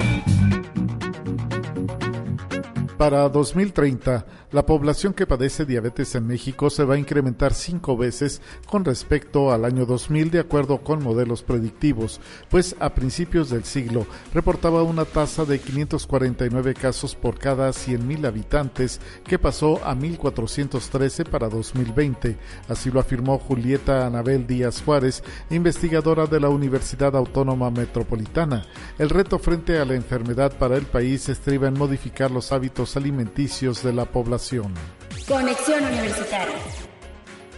Para 2030, la población que padece diabetes en México se va a incrementar cinco veces con respecto al año 2000 de acuerdo con modelos predictivos, pues a principios del siglo reportaba una tasa de 549 casos por cada 100.000 habitantes que pasó a 1.413 para 2020. Así lo afirmó Julieta Anabel Díaz Juárez, investigadora de la Universidad Autónoma Metropolitana. El reto frente a la enfermedad para el país estriba en modificar los hábitos alimenticios de la población. Conexión Universitaria.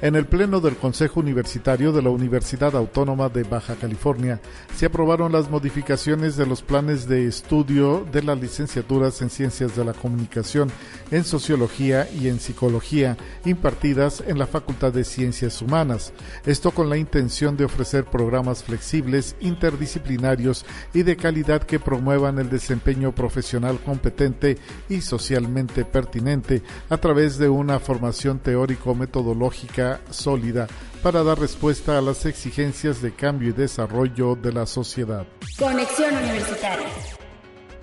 En el Pleno del Consejo Universitario de la Universidad Autónoma de Baja California se aprobaron las modificaciones de los planes de estudio de las licenciaturas en Ciencias de la Comunicación, en Sociología y en Psicología impartidas en la Facultad de Ciencias Humanas. Esto con la intención de ofrecer programas flexibles, interdisciplinarios y de calidad que promuevan el desempeño profesional competente y socialmente pertinente a través de una formación teórico-metodológica sólida para dar respuesta a las exigencias de cambio y desarrollo de la sociedad. Conexión Universitaria.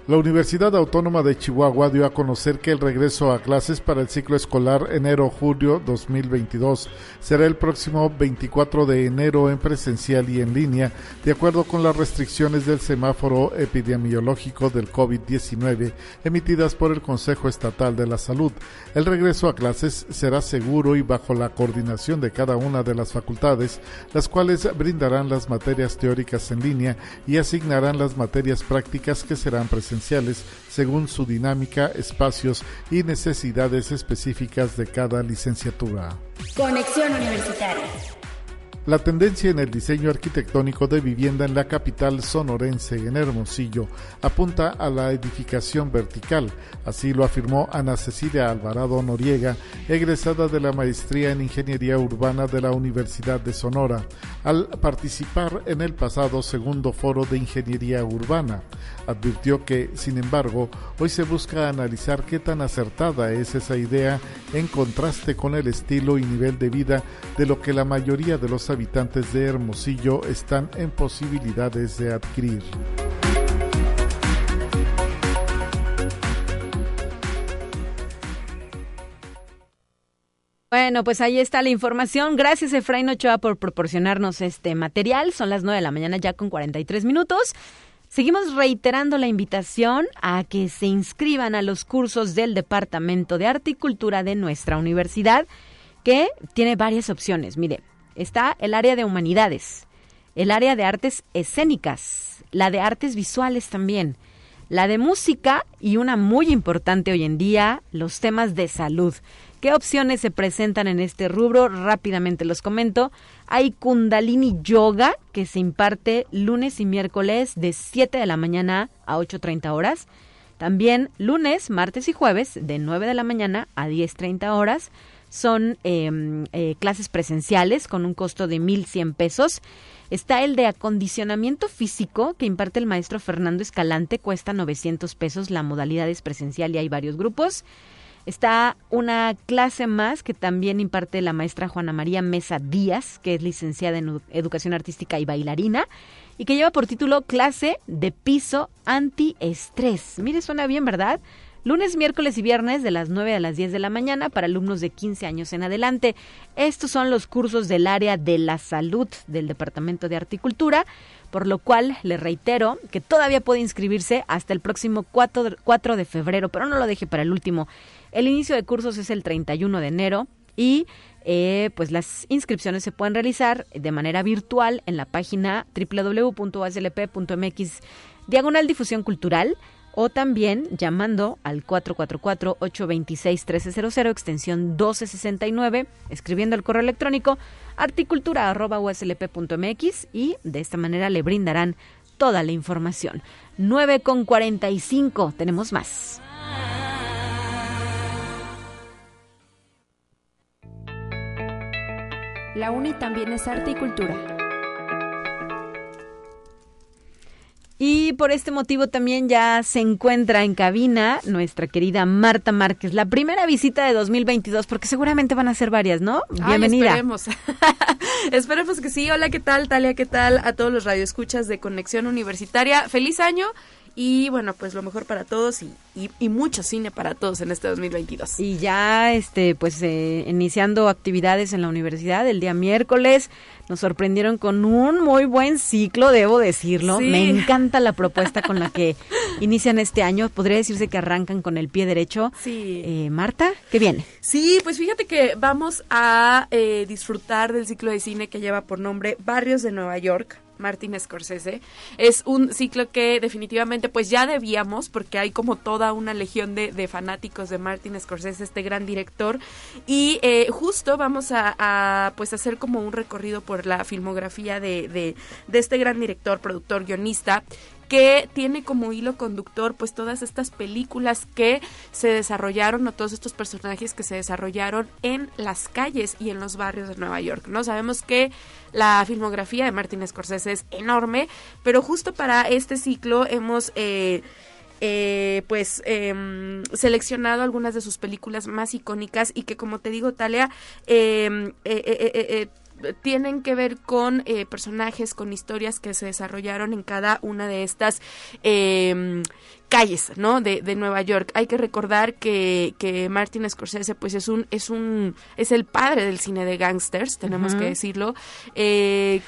La Universidad Autónoma de Chihuahua dio a conocer que el regreso a clases para el ciclo escolar enero-julio 2022 será el próximo 24 de enero en presencial y en línea, de acuerdo con las restricciones del semáforo epidemiológico del COVID-19 emitidas por el Consejo Estatal de la Salud. El regreso a clases será seguro y bajo la coordinación de cada una de las facultades, las cuales brindarán las materias teóricas en línea y asignarán las materias prácticas que serán presenciales según su dinámica, espacios y necesidades específicas de cada licenciatura. Conexión Universitaria. La tendencia en el diseño arquitectónico de vivienda en la capital sonorense, en Hermosillo, apunta a la edificación vertical. Así lo afirmó Ana Cecilia Alvarado Noriega, egresada de la maestría en Ingeniería Urbana de la Universidad de Sonora, al participar en el pasado segundo foro de Ingeniería Urbana. Advirtió que, sin embargo, hoy se busca analizar qué tan acertada es esa idea en contraste con el estilo y nivel de vida de lo que la mayoría de los habitantes de Hermosillo están en posibilidades de adquirir. Bueno, pues ahí está la información. Gracias, Efraín Ochoa, por proporcionarnos este material. Son las 9 de la mañana ya con 43 minutos. Seguimos reiterando la invitación a que se inscriban a los cursos del Departamento de Arte y Cultura de nuestra universidad, que tiene varias opciones. Mire, está el área de humanidades, el área de artes escénicas, la de artes visuales también, la de música y una muy importante hoy en día, los temas de salud. ¿Qué opciones se presentan en este rubro? Rápidamente los comento. Hay Kundalini Yoga, que se imparte lunes y miércoles de 7 de la mañana a 8.30 horas. También lunes, martes y jueves de 9 de la mañana a 10.30 horas. Son eh, eh, clases presenciales con un costo de 1.100 pesos. Está el de acondicionamiento físico que imparte el maestro Fernando Escalante, cuesta 900 pesos. La modalidad es presencial y hay varios grupos. Está una clase más que también imparte la maestra Juana María Mesa Díaz, que es licenciada en Educación Artística y bailarina, y que lleva por título Clase de Piso Antiestrés. Mire, suena bien, ¿verdad? Lunes, miércoles y viernes de las 9 a las 10 de la mañana para alumnos de 15 años en adelante. Estos son los cursos del área de la salud del Departamento de Articultura, por lo cual le reitero que todavía puede inscribirse hasta el próximo 4 4 de febrero, pero no lo deje para el último. El inicio de cursos es el 31 de enero y eh, pues las inscripciones se pueden realizar de manera virtual en la página www.aslp.mx diagonal difusión cultural o también llamando al 444-826-1300, extensión 1269, escribiendo el correo electrónico articultura.uslp.mx y de esta manera le brindarán toda la información. 9 con 45, tenemos más. La UNI también es arte y cultura. Y por este motivo también ya se encuentra en cabina nuestra querida Marta Márquez, la primera visita de 2022, porque seguramente van a ser varias, ¿no? Bienvenida. Ay, esperemos. esperemos que sí. Hola, ¿qué tal, Talia? ¿Qué tal a todos los radioescuchas de Conexión Universitaria? Feliz año y bueno, pues lo mejor para todos y, y, mucho cine para todos en este 2022. Y ya, este, pues eh, iniciando actividades en la universidad el día miércoles, nos sorprendieron con un muy buen ciclo, debo decirlo. Me encanta la propuesta con la que inician este año. Podría decirse que arrancan con el pie derecho. Sí. Eh, Marta, ¿qué viene? Sí, pues fíjate que vamos a eh, disfrutar del ciclo de cine que lleva por nombre Barrios de Nueva York Martin Scorsese. Es un ciclo que definitivamente pues ya debíamos porque hay como toda una legión de, fanáticos de Martin Scorsese, este gran director. Y eh, justo vamos a, pues hacer como un recorrido por la filmografía de, de, de este gran director, productor, guionista que tiene como hilo conductor pues todas estas películas que se desarrollaron o todos estos personajes que se desarrollaron en las calles y en los barrios de Nueva York, ¿no? Sabemos que la filmografía de Martin Scorsese es enorme, pero justo para este ciclo hemos... Eh, eh, pues em, seleccionado algunas de sus películas más icónicas y que como te digo Talia eh, eh, tienen que ver con eh, personajes, con historias que se desarrollaron en cada una de estas eh, calles, ¿no? De, de, Nueva York. Hay que recordar que, que Martin Scorsese, pues es un, es un, es el padre del cine de gangsters, tenemos que decirlo. Eh,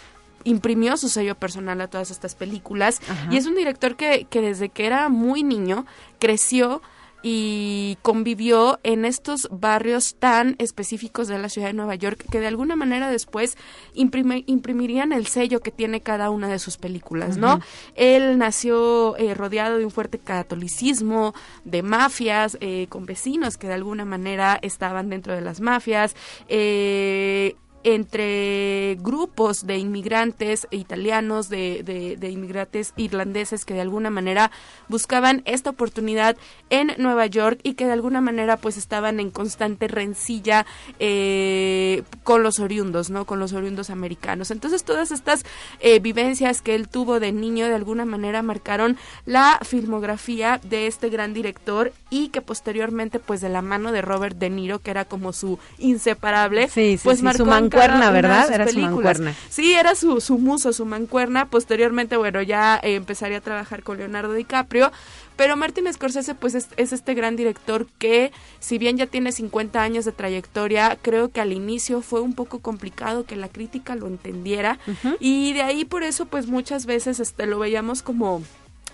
imprimió su sello personal a todas estas películas y es un director que, que desde que era muy niño creció y convivió en estos barrios tan específicos de la ciudad de Nueva York que de alguna manera después imprimirían el sello que tiene cada una de sus películas, ¿no? Él nació eh, rodeado de un fuerte catolicismo, de mafias, eh, con vecinos que de alguna manera estaban dentro de las mafias, eh, entre grupos de inmigrantes italianos, de, de, inmigrantes irlandeses que de alguna manera buscaban esta oportunidad en Nueva York y que de alguna manera pues estaban en constante rencilla eh, con los oriundos, ¿no? Con los oriundos americanos. Entonces todas estas eh, vivencias que él tuvo de niño de alguna manera marcaron la filmografía de este gran director y que posteriormente pues de la mano de Robert De Niro, que era como su inseparable, pues marcó mancuerna, ¿verdad? Era su mancuerna. Sí, era su, su muso, su mancuerna. Posteriormente, bueno, ya eh, empezaría a trabajar con Leonardo DiCaprio. Pero Martin Scorsese, pues es, este gran director que, si bien ya tiene 50 años de trayectoria, creo que al inicio fue un poco complicado que la crítica lo entendiera. Y de ahí por eso, pues muchas veces este, lo veíamos como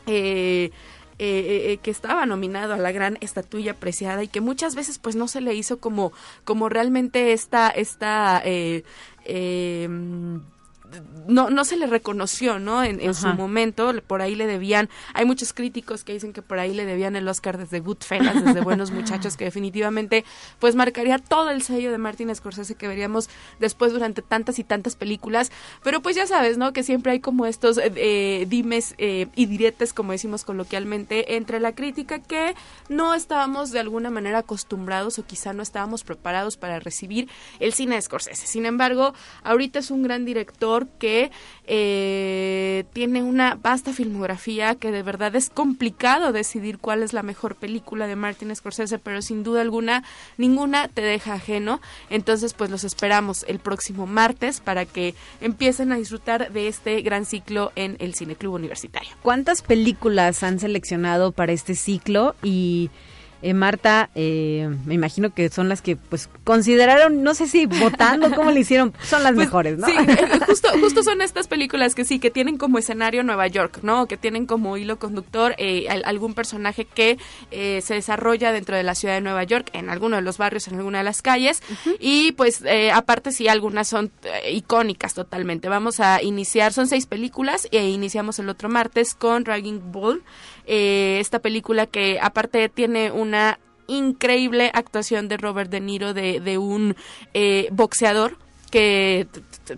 eh, eh, eh, que estaba nominado a la gran estatuilla apreciada y que muchas veces pues no se le hizo como como realmente esta esta eh, eh, no, no se le reconoció, ¿no? En, en su momento, por ahí le debían, hay muchos críticos que dicen que por ahí le debían el Oscar desde Goodfellas, desde Buenos Muchachos, que definitivamente, pues marcaría todo el sello de Martin Scorsese que veríamos después durante tantas y tantas películas, pero pues ya sabes, ¿no? Que siempre hay como estos eh, eh, dimes eh, y diretes, como decimos coloquialmente, entre la crítica que no estábamos de alguna manera acostumbrados o quizá no estábamos preparados para recibir el cine de Scorsese. Sin embargo, ahorita es un gran director que eh, tiene una vasta filmografía que de verdad es complicado decidir cuál es la mejor película de Martin Scorsese, pero sin duda alguna ninguna te deja ajeno. Entonces, pues los esperamos el próximo martes para que empiecen a disfrutar de este gran ciclo en el Cineclub Universitario. ¿Cuántas películas han seleccionado para este ciclo? Y eh, Marta, eh, me imagino que son las que pues consideraron, no sé si votando, ¿cómo le hicieron? Son las Pues, mejores, ¿no? Sí, eh, justo, justo son estas películas que sí, que tienen como escenario Nueva York, ¿no? Que tienen como hilo conductor eh, al- algún personaje que eh, se desarrolla dentro de la ciudad de Nueva York, en alguno de los barrios, en alguna de las calles. Y pues eh, aparte sí, algunas son eh, icónicas totalmente. Vamos a iniciar, son seis películas e iniciamos el otro martes con Dragging Bull, eh, esta película que aparte tiene una increíble actuación de Robert De Niro de, de un eh, boxeador que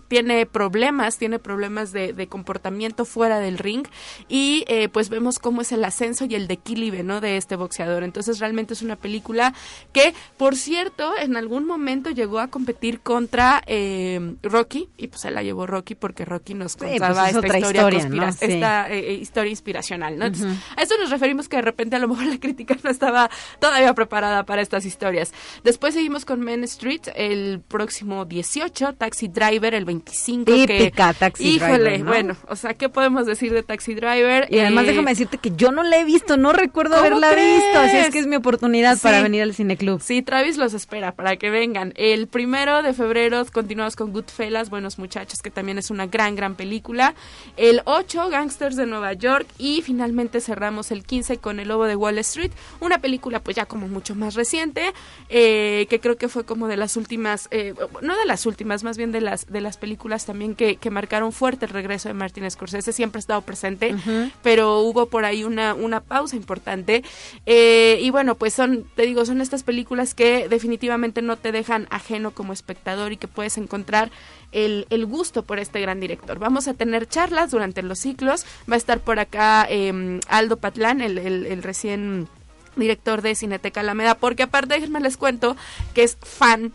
tiene problemas, tiene problemas de, de comportamiento fuera del ring y eh, pues vemos cómo es el ascenso y el declive, ¿no? De este boxeador. Entonces realmente es una película que, por cierto, en algún momento llegó a competir contra eh, Rocky y pues se la llevó Rocky porque Rocky nos pues, contaba es esta historia, historia, conspira- ¿no? Sí. esta eh, eh, historia inspiracional, ¿no? Entonces, a esto nos referimos que de repente a lo mejor la crítica no estaba todavía preparada para estas historias. Después seguimos con Main Street el próximo 18, Taxi Driver el 25. Típica que, Taxi híjole, Driver, ¿no? bueno, o sea, ¿qué podemos decir de Taxi Driver? Y además Eh, déjame decirte que yo no la he visto, no recuerdo ¿Cómo haberla crees? visto, así es que es mi oportunidad Sí. para venir al cineclub. Sí, Travis los espera para que vengan. El primero de febrero continuamos con Goodfellas, Buenos Muchachos, que también es una gran, gran película. El 8, Gangsters de Nueva York. Y finalmente cerramos el 15 con El Lobo de Wall Street, una película pues ya como mucho más reciente, eh, que creo que fue como de las últimas, eh, no de las últimas, más bien de las, de las películas también que, que marcaron fuerte el regreso de Martin Scorsese. Siempre ha estado presente, pero hubo por ahí una, una pausa importante. Eh, y bueno, pues son, te digo, son estas películas que definitivamente no te dejan ajeno como espectador y que puedes encontrar el, el gusto por este gran director. Vamos a tener charlas durante los ciclos. Va a estar por acá eh, Aldo Patlán, el, el, el recién director de Cineteca Alameda, porque aparte déjenme les cuento que es fan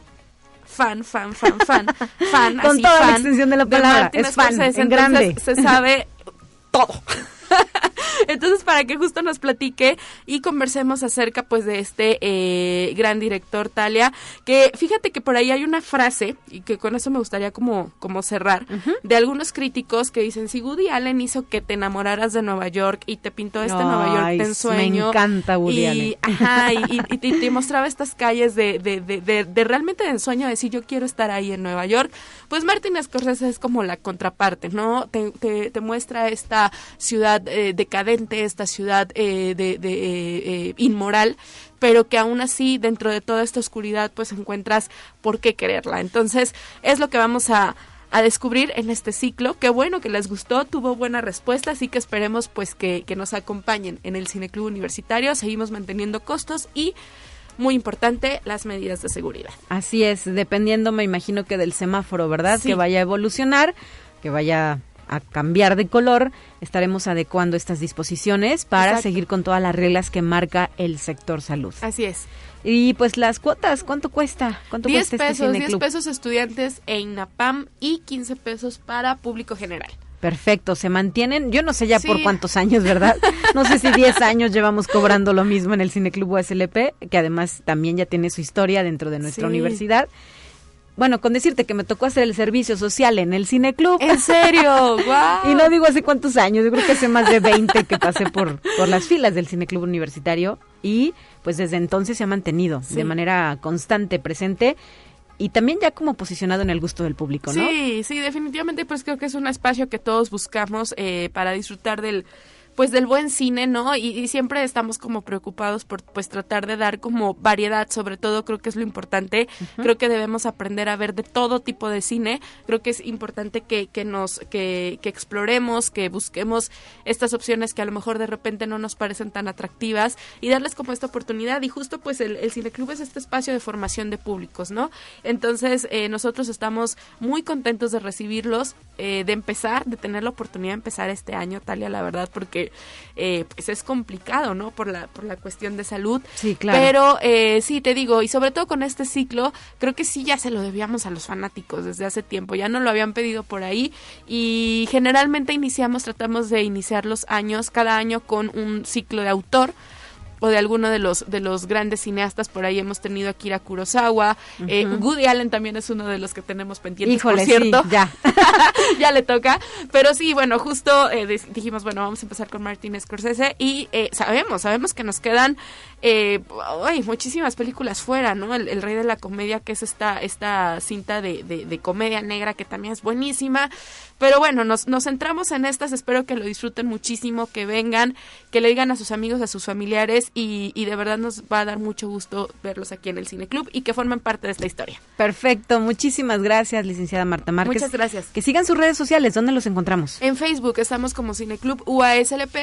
fan, fan, fan, fan, fan, Con así, toda la extensión de la de palabra, Martin es fan, en grande. Se sabe todo. Entonces, para que justo nos platique y conversemos acerca pues de este eh, gran director Talia, que fíjate que por ahí hay una frase, y que con eso me gustaría como, como cerrar, de algunos críticos que dicen, si Woody Allen hizo que te enamoraras de Nueva York y te pintó este Nueva York de me ensueño. encanta Woody y, Allen. Ajá, y, y- y te, mostraba estas calles de, de, de, de- de realmente de ensueño, de decir yo quiero estar ahí en Nueva York. Pues Martin Scorsese es como la contraparte, ¿no? Te, te, te muestra esta ciudad eh, decadente, esta ciudad eh, de, de, eh, eh, inmoral, pero que aún así dentro de toda esta oscuridad pues encuentras por qué quererla. Entonces es lo que vamos a a descubrir en este ciclo. Qué bueno que les gustó, tuvo buena respuesta, así que esperemos pues que, que nos acompañen en el Cineclub Universitario. Seguimos manteniendo costos y, muy importante, las medidas de seguridad. Así es, dependiendo, me imagino que del semáforo, ¿verdad? Sí. Que vaya a evolucionar, que vaya a cambiar de color, estaremos adecuando estas disposiciones para Exacto. seguir con todas las reglas que marca el sector salud. Así es. Y pues las cuotas, ¿cuánto cuesta? ¿Cuánto 10 cuesta este pesos, 10 cineclub? pesos estudiantes e INAPAM y 15 pesos para público general. Perfecto, se mantienen, yo no sé ya por cuántos años, ¿verdad? No sé si 10 años llevamos cobrando lo mismo en el Cineclub USLP, que además también ya tiene su historia dentro de nuestra Sí. universidad. Bueno, con decirte que me tocó hacer el servicio social en el Cineclub. ¿En serio? ¡Guau! Y no digo hace cuántos años, yo creo que hace más de 20 que pasé por, por las filas del Cineclub Universitario y pues desde entonces se ha mantenido Sí. de manera constante, presente y también ya como posicionado en el gusto del público, ¿no? Sí, sí, definitivamente pues creo que es un espacio que todos buscamos eh, para disfrutar del pues del buen cine, ¿no? Y, y, siempre estamos como preocupados por pues tratar de dar como variedad, sobre todo creo que es lo importante, creo que debemos aprender a ver de todo tipo de cine, creo que es importante que, que nos, que, que exploremos, que busquemos estas opciones que a lo mejor de repente no nos parecen tan atractivas y darles como esta oportunidad y justo pues el, el Cineclub es este espacio de formación de públicos, ¿no? Entonces eh, nosotros estamos muy contentos de recibirlos, eh, de empezar, de tener la oportunidad de empezar este año, Talia, la verdad, porque eh, pues es complicado, ¿no? Por la, por la cuestión de salud. Sí, claro. Pero eh, sí, te digo, y sobre todo con este ciclo, creo que sí ya se lo debíamos a los fanáticos desde hace tiempo, ya no lo habían pedido por ahí y generalmente iniciamos, tratamos de iniciar los años, cada año con un ciclo de autor o de alguno de los de los grandes cineastas por ahí hemos tenido a Kira Kurosawa eh, Woody Allen también es uno de los que tenemos pendientes Híjole, por cierto. sí, ya. Ya le toca. Pero sí bueno justo eh, dijimos bueno vamos a empezar con Martin Scorsese y eh, sabemos sabemos que nos quedan eh, ay, muchísimas películas fuera no el, el, rey de la comedia que es esta esta cinta de, de, de comedia negra que también es buenísima. Pero bueno, nos, nos centramos en estas, espero que lo disfruten muchísimo, que vengan, que le digan a sus amigos, a sus familiares y, y, de verdad nos va a dar mucho gusto verlos aquí en el Cine Club y que formen parte de esta historia. Perfecto, muchísimas gracias, licenciada Marta Márquez. Muchas gracias. Que sigan sus redes sociales, ¿dónde los encontramos? En Facebook estamos como Cine Club UASLP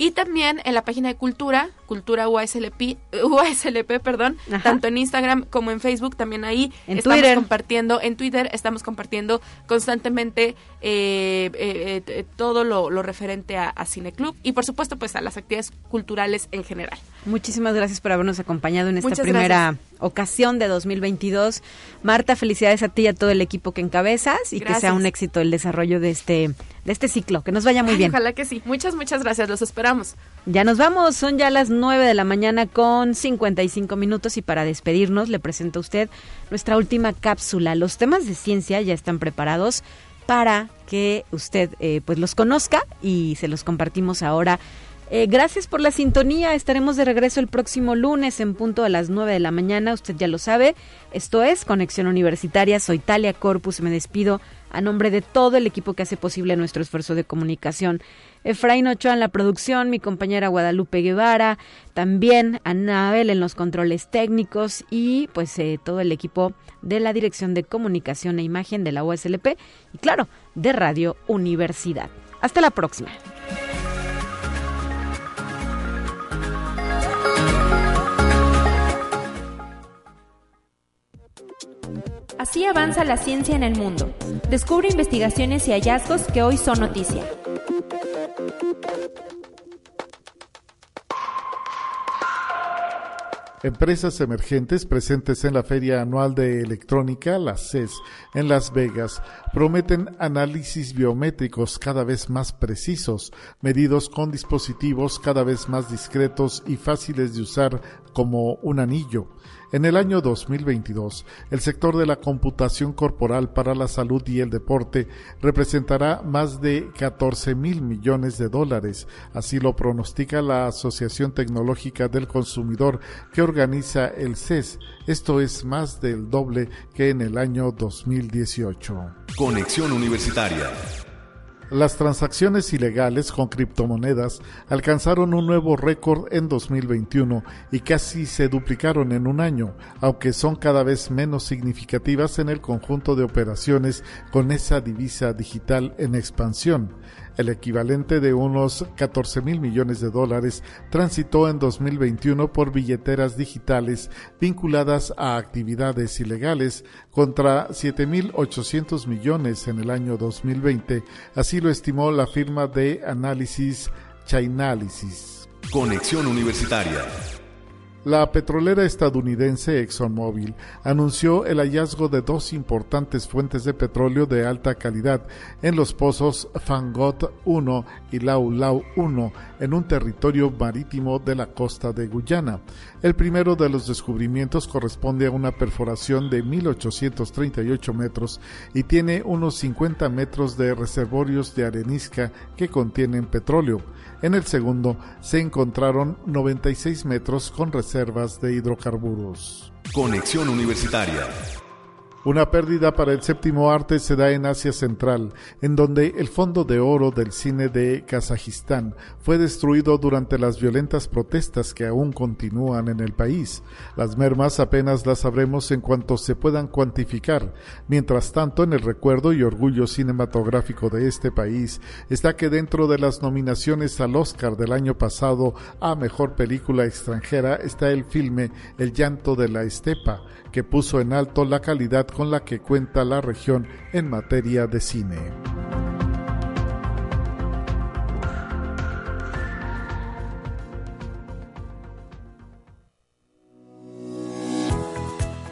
y también en la página de Cultura, Cultura UASLP, UASLP perdón, Ajá. tanto en Instagram como en Facebook, también ahí en estamos Twitter. compartiendo, en Twitter estamos compartiendo constantemente eh, eh, eh, todo lo, lo referente a, a Cineclub y por supuesto pues a las actividades culturales en general. Muchísimas gracias por habernos acompañado en esta Muchas primera gracias. Ocasión de 2022. Marta, felicidades a ti y a todo el equipo que encabezas y Gracias. que sea un éxito el desarrollo de este de este ciclo, que nos vaya muy Ay, bien. Ojalá que sí. Muchas, muchas gracias. Los esperamos. Ya nos vamos, son ya las 9 de la mañana con 55 minutos y para despedirnos le presento a usted nuestra última cápsula. Los temas de ciencia ya están preparados para que usted eh, pues los conozca y se los compartimos ahora. Eh, gracias por la sintonía. Estaremos de regreso el próximo lunes en punto a las 9 de la mañana. Usted ya lo sabe. Esto es Conexión Universitaria. Soy Talia Corpus. Me despido a nombre de todo el equipo que hace posible nuestro esfuerzo de comunicación. Efraín Ochoa en la producción, mi compañera Guadalupe Guevara, también Anabel en los controles técnicos y pues eh, todo el equipo de la Dirección de Comunicación e Imagen de la USLP y claro, de Radio Universidad. Hasta la próxima. Así avanza la ciencia en el mundo. Descubre investigaciones y hallazgos que hoy son noticia. Empresas emergentes presentes en la Feria Anual de Electrónica, la CES, en Las Vegas, prometen análisis biométricos cada vez más precisos, medidos con dispositivos cada vez más discretos y fáciles de usar como un anillo. En el año 2022, el sector de la computación corporal para la salud y el deporte representará más de 14 mil millones de dólares. Así lo pronostica la Asociación Tecnológica del Consumidor que organiza el CES. Esto es más del doble que en el año 2018. Conexión Universitaria. Las transacciones ilegales con criptomonedas alcanzaron un nuevo récord en 2021 y casi se duplicaron en un año, aunque son cada vez menos significativas en el conjunto de operaciones con esa divisa digital en expansión. El equivalente de unos 14 mil millones de dólares transitó en 2021 por billeteras digitales vinculadas a actividades ilegales contra 7.800 millones en el año 2020. Así lo estimó la firma de análisis Chainalysis. Conexión Universitaria. La petrolera estadounidense ExxonMobil anunció el hallazgo de dos importantes fuentes de petróleo de alta calidad en los pozos Fangot 1 y Lau Lau 1 en un territorio marítimo de la costa de Guyana. El primero de los descubrimientos corresponde a una perforación de 1838 metros y tiene unos 50 metros de reservorios de arenisca que contienen petróleo. En el segundo se encontraron 96 metros con reservas de hidrocarburos. Conexión Universitaria. Una pérdida para el séptimo arte se da en Asia Central, en donde el fondo de oro del cine de Kazajistán fue destruido durante las violentas protestas que aún continúan en el país. Las mermas apenas las sabremos en cuanto se puedan cuantificar. Mientras tanto, en el recuerdo y orgullo cinematográfico de este país está que dentro de las nominaciones al Oscar del año pasado a Mejor Película Extranjera está el filme El llanto de la estepa, que puso en alto la calidad con la que cuenta la región en materia de cine.